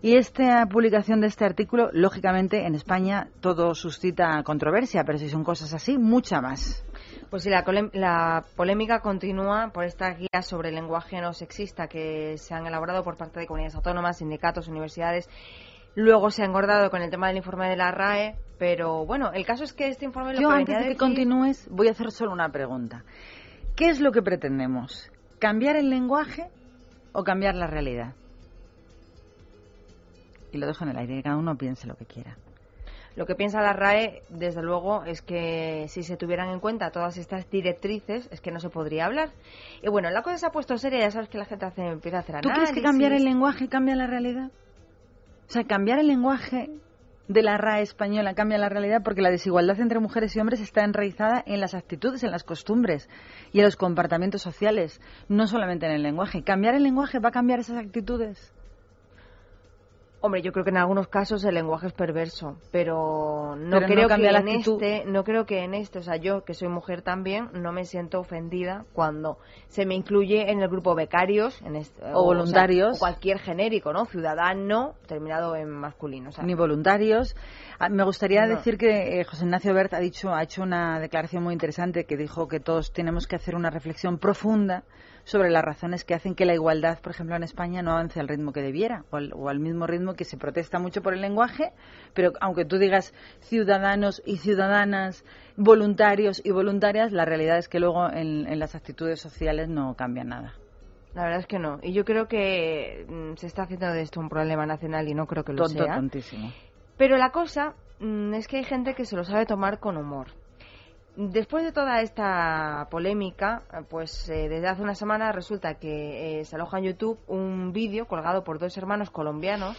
Y esta publicación de este artículo, lógicamente, en España todo suscita controversia, pero si son cosas así, mucha más.
Pues sí, la, polémica continúa por estas guías sobre el lenguaje no sexista que se han elaborado por parte de comunidades autónomas, sindicatos, universidades. Luego se ha engordado con el tema del informe de la RAE, pero bueno, el caso es que este informe lo
Yo
que
antes de que continúes voy a hacer solo una pregunta. ¿Qué es lo que pretendemos? ¿Cambiar el lenguaje o cambiar la realidad? Y lo dejo en el aire, que cada uno piense lo que quiera.
Lo que piensa la RAE, desde luego, es que si se tuvieran en cuenta todas estas directrices, es que no se podría hablar. Y bueno, la cosa se ha puesto seria, ya sabes que la gente hace, empieza a hacer análisis.
¿Tú crees que cambiar el lenguaje cambia la realidad? O sea, cambiar el lenguaje de la RAE española cambia la realidad porque la desigualdad entre mujeres y hombres está enraizada en las actitudes, en las costumbres y en los comportamientos sociales, no solamente en el lenguaje. ¿Cambiar el lenguaje va a cambiar esas actitudes?
Hombre, yo creo que en algunos casos el lenguaje es perverso, pero no creo que en este, no creo que en este, o sea, yo que soy mujer también, no me siento ofendida cuando se me incluye en el grupo becarios, en este,
o, voluntarios,
o, cualquier genérico, ¿no? Ciudadano terminado en masculino,
ni voluntarios. Ah, me gustaría decir que eh, José Ignacio Bert ha dicho, ha hecho una declaración muy interesante que dijo que todos tenemos que hacer una reflexión profunda sobre las razones que hacen que la igualdad, por ejemplo, en España no avance al ritmo que debiera o al, mismo ritmo que se protesta mucho por el lenguaje, pero aunque tú digas ciudadanos y ciudadanas, voluntarios y voluntarias, la realidad es que luego en, las actitudes sociales no cambia nada.
La verdad es que no. Y yo creo que mm, se está haciendo de esto un problema nacional y no creo que lo sea.
Tontísimo.
Pero la cosa mm, es que hay gente que se lo sabe tomar con humor. Después de toda esta polémica, pues eh, desde hace una semana resulta que eh, se aloja en YouTube un vídeo colgado por dos hermanos colombianos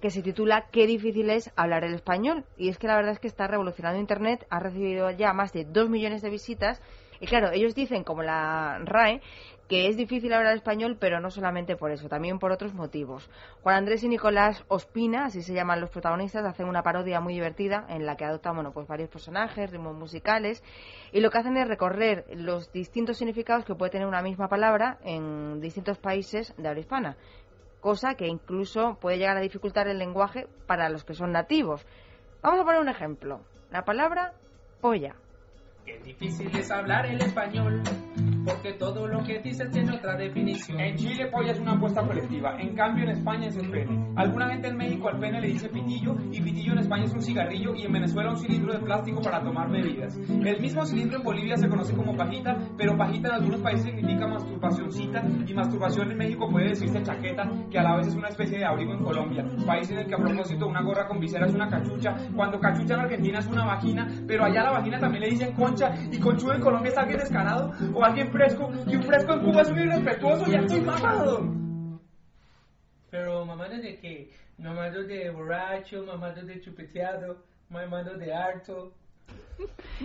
que se titula Qué difícil es hablar el español. Y es que la verdad es que está revolucionando Internet, ha recibido ya más de dos millones de visitas. Y claro, ellos dicen, como la RAE, que es difícil hablar español, pero no solamente por eso, también por otros motivos. Juan Andrés y Nicolás Ospina, así se llaman los protagonistas, hacen una parodia muy divertida en la que adoptan bueno, pues varios personajes, ritmos musicales, y lo que hacen es recorrer los distintos significados que puede tener una misma palabra en distintos países de habla hispana, cosa que incluso puede llegar a dificultar el lenguaje para los que son nativos. Vamos a poner un ejemplo. La palabra polla.
Qué difícil es hablar el español, porque todo lo que dices tiene otra definición.
En Chile polla es una apuesta colectiva, en cambio en España es el pene. Alguna gente en México al pene le dice pitillo y pitillo en España es un cigarrillo y en Venezuela un cilindro de plástico para tomar bebidas. El mismo cilindro en Bolivia se conoce como pajita, pero pajita en algunos países significa masturbacioncita y masturbación en México puede decirse chaqueta, que a la vez es una especie de abrigo en Colombia, país en el que a propósito una gorra con visera es una cachucha, cuando cachucha en Argentina es una vagina, pero allá la vagina también le dicen concha y conchudo en Colombia es alguien descarado o alguien fresco y un fresco en Cuba es un irrespetuoso, ya estoy mamado.
Pero mamado de qué? Mamado de borracho, mamado de chupeteado, mamado de harto.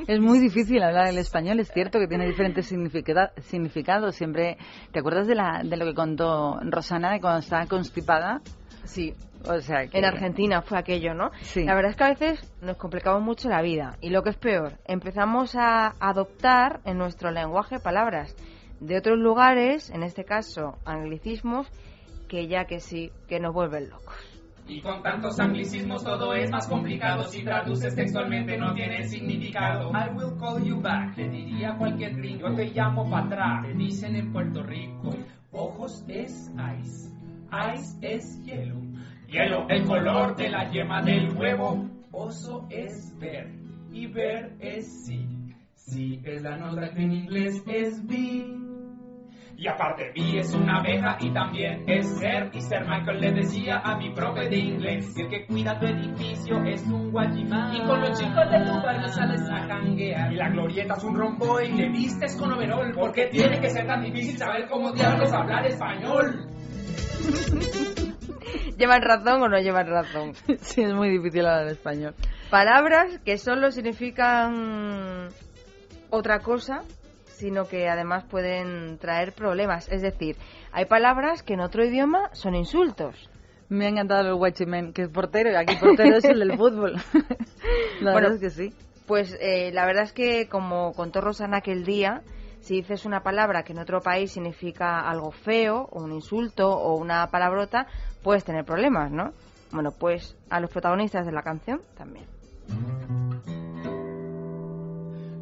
Es muy difícil hablar el español, es cierto que tiene diferentes significa- significados. Siempre, ¿te acuerdas de, la, de lo que contó Rosana de cuando estaba constipada?
Sí.
O sea, que-
En Argentina fue aquello, ¿no?
Sí.
La verdad es que a veces nos complicamos mucho la vida. Y lo que es peor, empezamos a adoptar en nuestro lenguaje palabras de otros lugares, en este caso anglicismos, que ya que sí, que nos vuelven locos.
Y con tantos anglicismos todo es más complicado. Si traduces textualmente no tiene significado. I will call you back, le diría cualquier gringo. Yo te llamo para atrás, le dicen en Puerto Rico. Ojos es ice, ice es hielo. Hielo, el color de la yema del huevo. Oso es ver, y ver es sí. Sí es la nota que en inglés es be. Y aparte, B es una abeja y también es ser. Y ser Michael le decía a mi profe de inglés que el que cuida tu edificio es un guachimán. Y con los chicos de tu barrio sales a janguear. Y la glorieta es un rombo y le vistes con overol. Porque tiene que ser tan difícil saber cómo diablos hablar español. (laughs)
¿Llevan razón o no llevan razón? (laughs)
Sí, es muy difícil hablar español.
Palabras que solo significan otra cosa, sino que además pueden traer problemas. Es decir, hay palabras que en otro idioma son insultos.
Me ha encantado el Watchmen, que es portero, y aquí portero es el del fútbol. (laughs) la
Bueno,
verdad es que sí.
Pues eh, la verdad es que, como contó Rosana aquel día, si dices una palabra que en otro país significa algo feo, o un insulto, o una palabrota, puedes tener problemas, ¿no? Bueno, pues a los protagonistas de la canción también.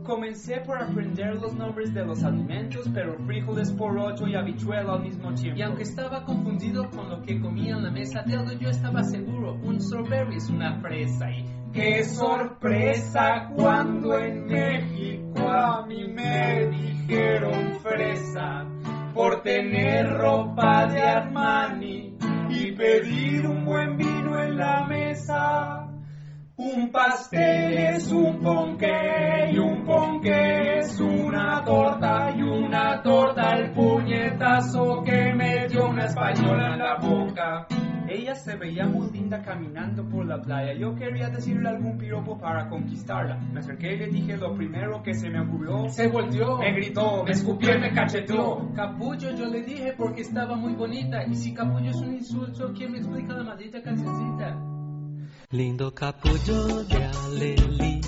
Comencé por aprender los nombres de los alimentos, pero frijoles por ocho y habichuela al mismo tiempo.
Y aunque estaba confundido con lo que comía en la mesa de algo, yo estaba seguro. Un strawberry es una fresa y
¡Qué sorpresa cuando en México a mí me dijeron fresa por tener ropa de Armani y pedir un buen vino en la mesa! Un pastel es un ponqué y un ponqué es una torta y una torta el puñetazo que me dio una española en la boca. Ella se veía muy linda caminando por la playa. Yo quería decirle algún piropo para conquistarla. Me acerqué y le dije lo primero que se me ocurrió.
se volteó.
Me gritó, me escupió y me cacheteó.
Capullo yo le dije porque estaba muy bonita. Y si capullo es un insulto, ¿quién me explica la maldita cancioncita?
Lindo capullo de Alelí.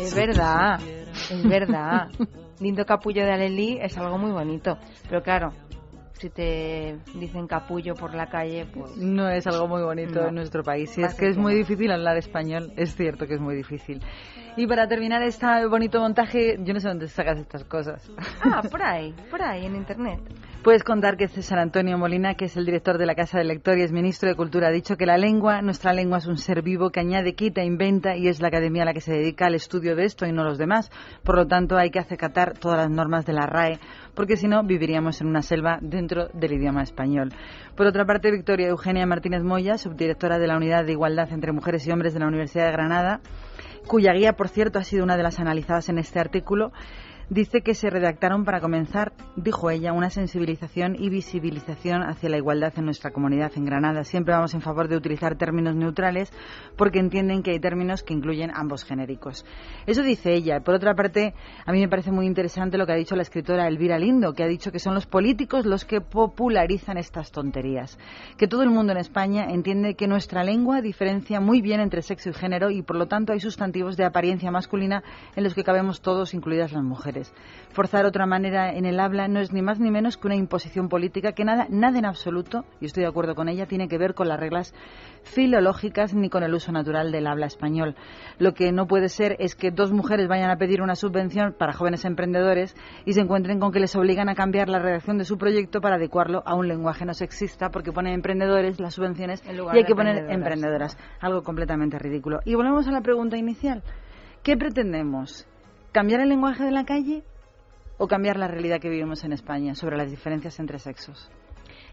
Es verdad, es verdad. Lindo capullo de Alelí es algo muy bonito. Pero claro, si te dicen capullo por la calle, pues...
No es algo muy bonito
No.
en nuestro país. Y
Más
es que es muy difícil hablar español. Es cierto que es muy difícil. Y para terminar este bonito montaje, yo no sé dónde sacas estas cosas.
Ah, (laughs) por ahí, por ahí, en internet.
Puedes contar que César Antonio Molina, que es el director de la Casa del Lector y es ministro de Cultura, ha dicho que la lengua, nuestra lengua es un ser vivo que añade, quita, inventa y es la academia la que se dedica al estudio de esto y no los demás. Por lo tanto, hay que acatar todas las normas de la RAE, porque si no, viviríamos en una selva dentro del idioma español. Por otra parte, Victoria Eugenia Martínez Moya, subdirectora de la Unidad de Igualdad entre Mujeres y Hombres de la Universidad de Granada, cuya guía, por cierto, ha sido una de las analizadas en este artículo, dice que se redactaron para comenzar, dijo ella, una sensibilización y visibilización hacia la igualdad en nuestra comunidad en Granada. Siempre vamos en favor de utilizar términos neutrales porque entienden que hay términos que incluyen ambos genéricos. Eso dice ella. Por otra parte, a mí me parece muy interesante lo que ha dicho la escritora Elvira Lindo, que ha dicho que son los políticos los que popularizan estas tonterías. Que todo el mundo en España entiende que nuestra lengua diferencia muy bien entre sexo y género y por lo tanto hay sustantivos de apariencia masculina en los que cabemos todos, incluidas las mujeres. Mujeres. Forzar otra manera en el habla no es ni más ni menos que una imposición política que nada, nada en absoluto, y estoy de acuerdo con ella, tiene que ver con las reglas filológicas ni con el uso natural del habla español. Lo que no puede ser es que dos mujeres vayan a pedir una subvención para jóvenes emprendedores y se encuentren con que les obligan a cambiar la redacción de su proyecto para adecuarlo a un lenguaje no sexista porque ponen emprendedores las subvenciones y hay que poner emprendedoras. Algo completamente ridículo. Y volvemos a la pregunta inicial. ¿Qué pretendemos? ¿Cambiar el lenguaje de la calle o cambiar la realidad que vivimos en España sobre las diferencias entre sexos?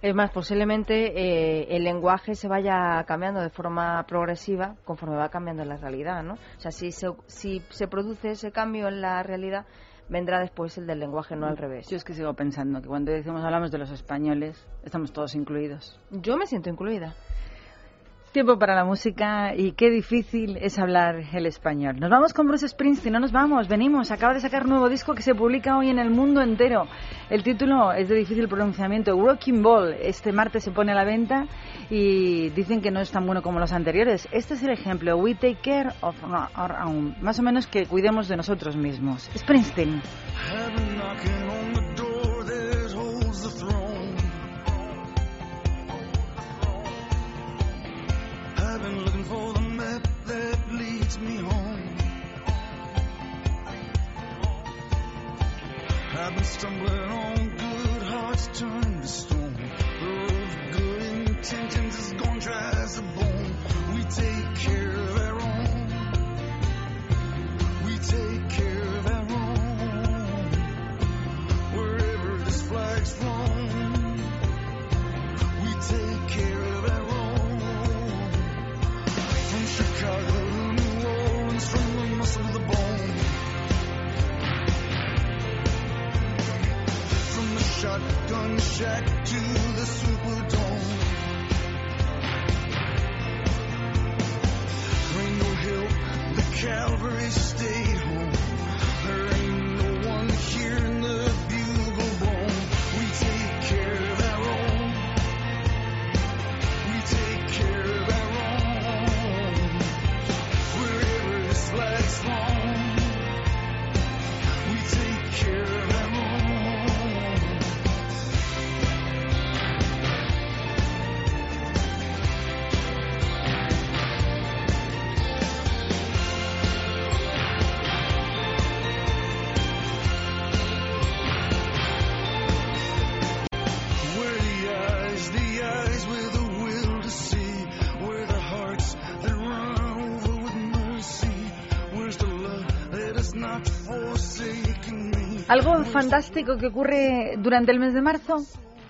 Es más, posiblemente eh, el lenguaje se vaya cambiando de forma progresiva conforme va cambiando la realidad, ¿no? O sea, si se, si se produce ese cambio en la realidad, vendrá después el del lenguaje, no al revés.
Yo es que sigo pensando que cuando decimos hablamos de los españoles, estamos todos incluidos.
Yo me siento incluida.
Tiempo para la música y qué difícil es hablar el español. Nos vamos con Bruce Springsteen, no nos vamos, venimos. Acaba de sacar nuevo disco que se publica hoy en el mundo entero. El título es de difícil pronunciamiento, Rocking Ball. Este martes se pone a la venta y dicen que no es tan bueno como los anteriores. Este es el ejemplo, We Take Care of Our Own. Más o menos que cuidemos de nosotros mismos. Springsteen. Me home. I've been stumbling on good hearts turned to stone. The road of good intentions is gone dry as a bone. We take care of our own. We take shotgun shack to the Superdome. Ringo Hill, the Calvary State. Algo fantástico que ocurre durante el mes de marzo.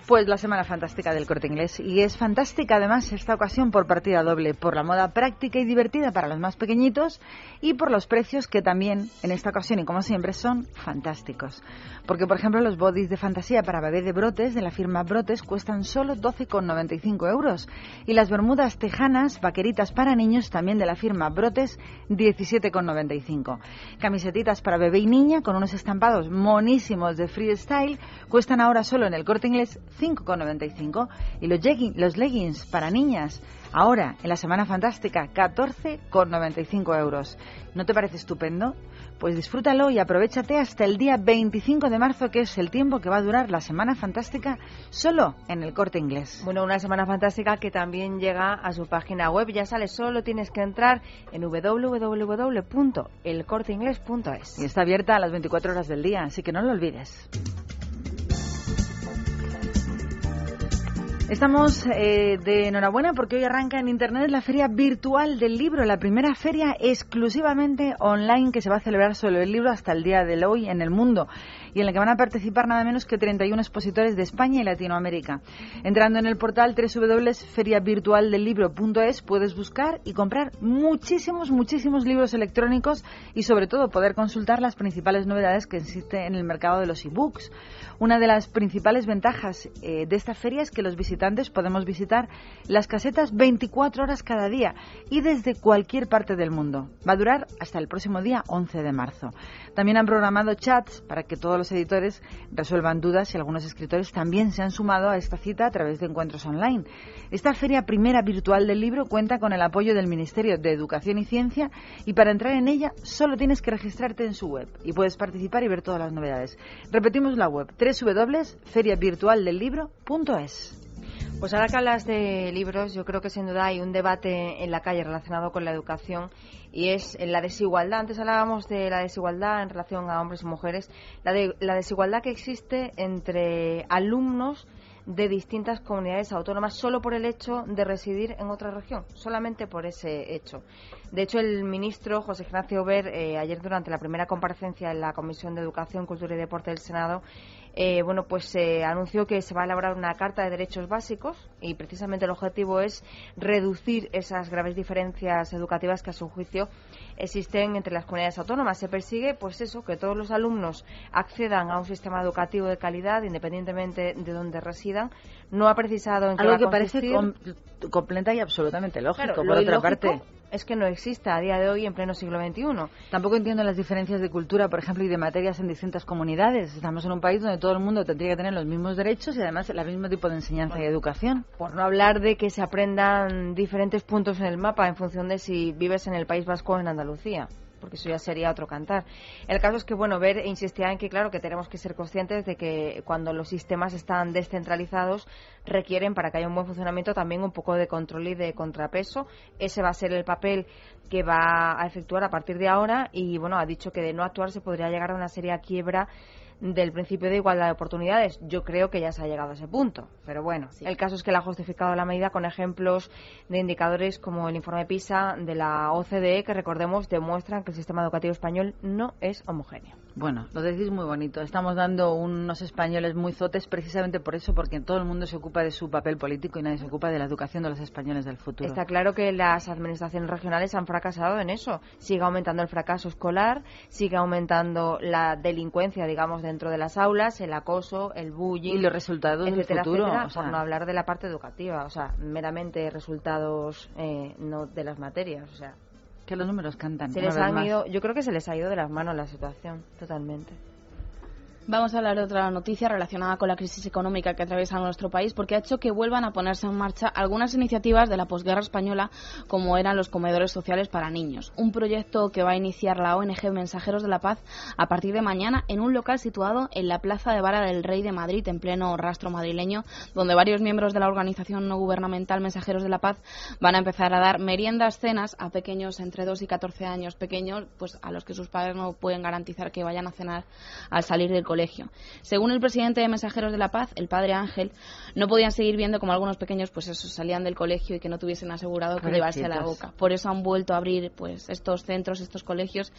Pues la Semana Fantástica del Corte Inglés. Y es fantástica además esta ocasión por partida doble, por la moda práctica y divertida para los más pequeñitos y por los precios que también en esta ocasión y como siempre son fantásticos. Porque por ejemplo los bodies de fantasía para bebé de brotes de la firma Brotes cuestan solo 12,95 euros y las bermudas tejanas vaqueritas para niños también de la firma Brotes 17,95. Camisetitas para bebé y niña con unos estampados monísimos de freestyle cuestan ahora solo en el Corte Inglés 5,95 y los, los leggings para niñas ahora en la Semana Fantástica 14,95 euros. ¿No te parece estupendo? Pues disfrútalo y aprovechate hasta el día 25 de marzo, que es el tiempo que va a durar la Semana Fantástica solo en el Corte Inglés.
Bueno, una semana fantástica que también llega a su página web. Ya sale, solo tienes que entrar en www.elcorteingles.es.
Y está abierta a las 24 horas del día, así que no lo olvides. Estamos eh, de enhorabuena porque hoy arranca en Internet la Feria Virtual del Libro, la primera feria exclusivamente online que se va a celebrar sobre el libro hasta el día de hoy en el mundo y en la que van a participar nada menos que 31 expositores de España y Latinoamérica. Entrando en el portal www.feriavirtualdelibro.es puedes buscar y comprar muchísimos, muchísimos libros electrónicos y sobre todo poder consultar las principales novedades que existen en el mercado de los ebooks. Una de las principales ventajas eh, de esta feria es que los visitantes podemos visitar las casetas 24 horas cada día y desde cualquier parte del mundo. Va a durar hasta el próximo día 11 de marzo. También han programado chats para que todos los editores resuelvan dudas y algunos escritores también se han sumado a esta cita a través de encuentros online. Esta feria primera virtual del libro cuenta con el apoyo del Ministerio de Educación y Ciencia y para entrar en ella solo tienes que registrarte en su web y puedes participar y ver todas las novedades. Repetimos la web www.feriavirtualdelibro.es.
Pues ahora que hablas de libros, yo creo que sin duda hay un debate en la calle relacionado con la educación y es la desigualdad. Antes hablábamos de la desigualdad en relación a hombres y mujeres, la, de, la desigualdad que existe entre alumnos de distintas comunidades autónomas solo por el hecho de residir en otra región, solamente por ese hecho. De hecho, el ministro José Ignacio Ver, eh, ayer durante la primera comparecencia en la Comisión de Educación, Cultura y Deporte del Senado, eh, bueno, pues se anunció que se va a elaborar una carta de derechos básicos y precisamente el objetivo es reducir esas graves diferencias educativas que a su juicio existen entre las comunidades autónomas. Se persigue, pues eso, que todos los alumnos accedan a un sistema educativo de calidad, independientemente de donde residan. No ha precisado en qué
Algo
va a
que parece com- completa y absolutamente lógico.
Claro,
por otra parte,
es que no exista a día de hoy en pleno siglo XXI.
Tampoco entiendo las diferencias de cultura, por ejemplo, y de materias en distintas comunidades. Estamos en un país donde todo el mundo tendría que tener los mismos derechos y además el mismo tipo de enseñanza y educación.
Por no hablar de que se aprendan diferentes puntos en el mapa en función de si vives en el País Vasco o en Andalucía porque eso ya sería otro cantar. El caso es que, bueno, Ver insistía en que, claro, que tenemos que ser conscientes de que cuando los sistemas están descentralizados requieren, para que haya un buen funcionamiento, también un poco de control y de contrapeso. Ese va a ser el papel que va a efectuar a partir de ahora y, bueno, ha dicho que de no actuar se podría llegar a una seria quiebra del principio de igualdad de oportunidades. Yo creo que ya se ha llegado a ese punto. Pero bueno, el caso es que la ha justificado la medida con ejemplos de indicadores como el informe PISA de la OCDE, que recordemos demuestran que el sistema educativo español no es homogéneo.
Bueno, lo decís muy bonito. Estamos dando unos españoles muy zotes precisamente por eso, porque todo el mundo se ocupa de su papel político y nadie se ocupa de la educación de los españoles del futuro.
Está claro que las administraciones regionales han fracasado en eso. Sigue aumentando el fracaso escolar, sigue aumentando la delincuencia, digamos, dentro de las aulas, el acoso, el bullying.
Y los resultados del
etcétera,
futuro,
etcétera,
o sea.
por no hablar de la parte educativa, o sea, meramente resultados eh, no de las materias, o sea.
Que los números cantan.
Se les han ido, yo creo que se les ha ido de las manos la situación, totalmente.
Vamos a hablar de otra noticia relacionada con la crisis económica que atraviesa nuestro país, porque ha hecho que vuelvan a ponerse en marcha algunas iniciativas de la posguerra española, como eran los comedores sociales para niños. Un proyecto que va a iniciar la ONG Mensajeros de la Paz a partir de mañana en un local situado en la Plaza de Vara del Rey de Madrid, en pleno rastro madrileño, donde varios miembros de la organización no gubernamental Mensajeros de la Paz van a empezar a dar meriendas, cenas a pequeños entre 2 y 14 años pequeños, pues a los que sus padres no pueden garantizar que vayan a cenar al salir del colegio. Según el presidente de Mensajeros de la Paz, el padre Ángel, no podían seguir viendo como algunos pequeños pues eso, salían del colegio y que no tuviesen asegurado que llevarse a la boca. Por eso han vuelto a abrir pues estos centros, estos colegios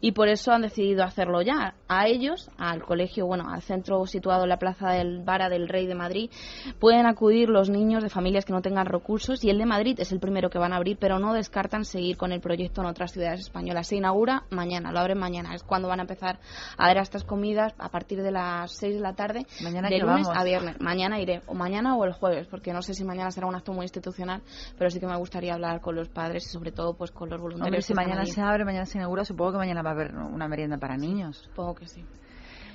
y por eso han decidido hacerlo ya. A ellos, al colegio, bueno, al centro situado en la Plaza del Vara del Rey de Madrid, pueden acudir los niños de familias que no tengan recursos y el de Madrid es el primero que van a abrir, pero no descartan seguir con el proyecto en otras ciudades españolas. Se inaugura mañana, lo abren mañana, es cuando van a empezar a dar estas comidas a partir de las 6 de la tarde,
Mañana
de lunes
vamos.
a viernes. Mañana iré, o mañana o el jueves, porque no sé si mañana será un acto muy institucional, pero sí que me gustaría hablar con los padres y sobre todo pues con los voluntarios.
Hombre, si mañana
allí.
se abre, mañana se inaugura, supongo que mañana va a haber una merienda para niños.
Supongo que sí.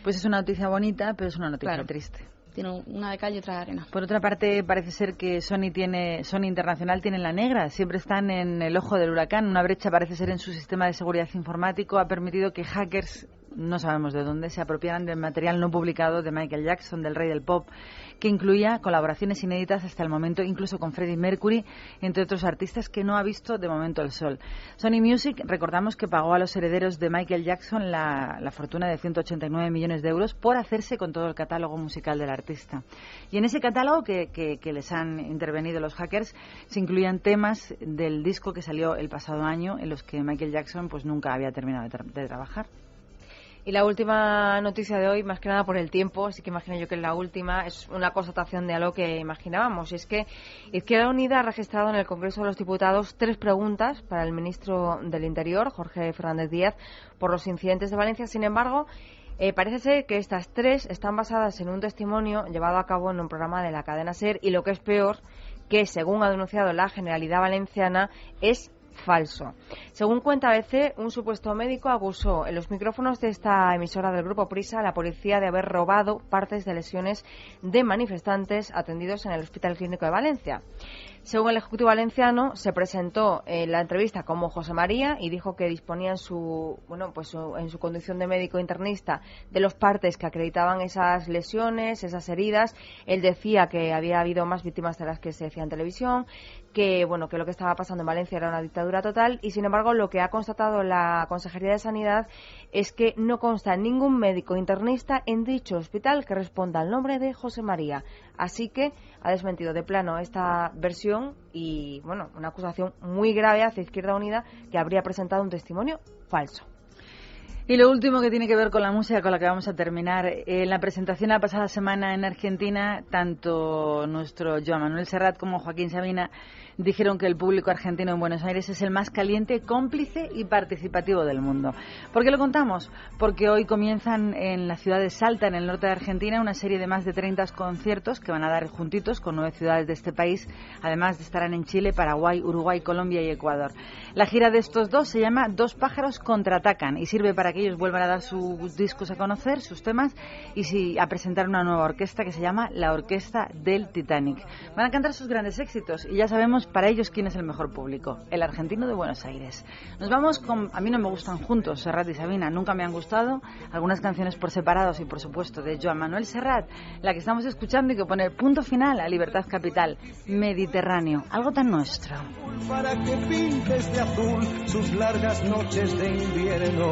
Pues es una noticia bonita, pero es una noticia
Claro.
triste.
Tiene una de calle y otra de arena.
Por otra parte, parece ser que Sony tiene Sony Internacional tiene la negra. Siempre están en el ojo del huracán. Una brecha parece ser en su sistema de seguridad informático ha permitido que hackers no sabemos de dónde se apropiaran del material no publicado de Michael Jackson, del rey del pop, que incluía colaboraciones inéditas hasta el momento, incluso con Freddie Mercury, entre otros artistas que no ha visto de momento el sol. Sony Music, recordamos que pagó a los herederos de Michael Jackson la, la fortuna de 189 millones de euros por hacerse con todo el catálogo musical del artista. Y en ese catálogo que, que- que les han intervenido los hackers se incluían temas del disco que salió el pasado año en los que Michael Jackson pues nunca había terminado de, tra- de trabajar.
Y la última noticia de hoy, más que nada por el tiempo, así que imagino yo que es la última, es una constatación de algo que imaginábamos. Y es que Izquierda Unida ha registrado en el Congreso de los Diputados tres preguntas para el ministro del Interior, Jorge Fernández Díaz, por los incidentes de Valencia. Sin embargo, eh, parece ser que estas tres están basadas en un testimonio llevado a cabo en un programa de la cadena SER y lo que es peor, que según ha denunciado la Generalidad Valenciana, es falso. Según cuenta ABC, un supuesto médico acusó en los micrófonos de esta emisora del Grupo Prisa a la policía de haber robado partes de lesiones de manifestantes atendidos en el Hospital Clínico de Valencia. Según el Ejecutivo Valenciano, se presentó en la entrevista como José María y dijo que disponía en su, bueno, pues en su condición de médico internista de los partes que acreditaban esas lesiones, esas heridas. Él decía que había habido más víctimas de las que se decía en televisión, que bueno, que lo que estaba pasando en Valencia era una dictadura total y sin embargo lo que ha constatado la Consejería de Sanidad es que no consta ningún médico internista en dicho hospital que responda al nombre de José María. Así que ha desmentido de plano esta versión y, bueno, una acusación muy grave hacia Izquierda Unida que habría presentado un testimonio falso.
Y lo último que tiene que ver con la música con la que vamos a terminar. En la presentación la pasada semana en Argentina, tanto nuestro Joan Manuel Serrat como Joaquín Sabina dijeron que el público argentino en Buenos Aires es el más caliente, cómplice y participativo del mundo. ¿Por qué lo contamos? Porque hoy comienzan en la ciudad de Salta, en el norte de Argentina, una serie de más de 30 conciertos que van a dar juntitos con nueve ciudades de este país, además de estarán en Chile, Paraguay, Uruguay, Colombia y Ecuador. La gira de estos dos se llama Dos pájaros contraatacan y sirve para que ellos vuelvan a dar sus discos a conocer, sus temas, y a presentar una nueva orquesta que se llama la Orquesta del Titanic. Van a cantar sus grandes éxitos y ya sabemos para ellos quién es el mejor público, el argentino de Buenos Aires. Nos vamos con, a mí no me gustan juntos, Serrat y Sabina, nunca me han gustado, algunas canciones por separados y por supuesto de Joan Manuel Serrat, la que estamos escuchando y que pone punto final a Libertad Capital, Mediterráneo, algo tan nuestro.
Para que pintes de azul sus largas noches de invierno,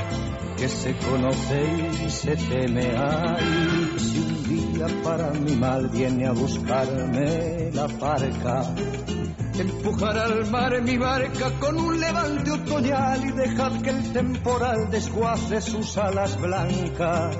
que se conoce y se teme. Ay, si un día para mi mal viene a buscarme la parca, Empujar al mar mi barca con un levante otoñal y dejad que el temporal desguace sus alas blancas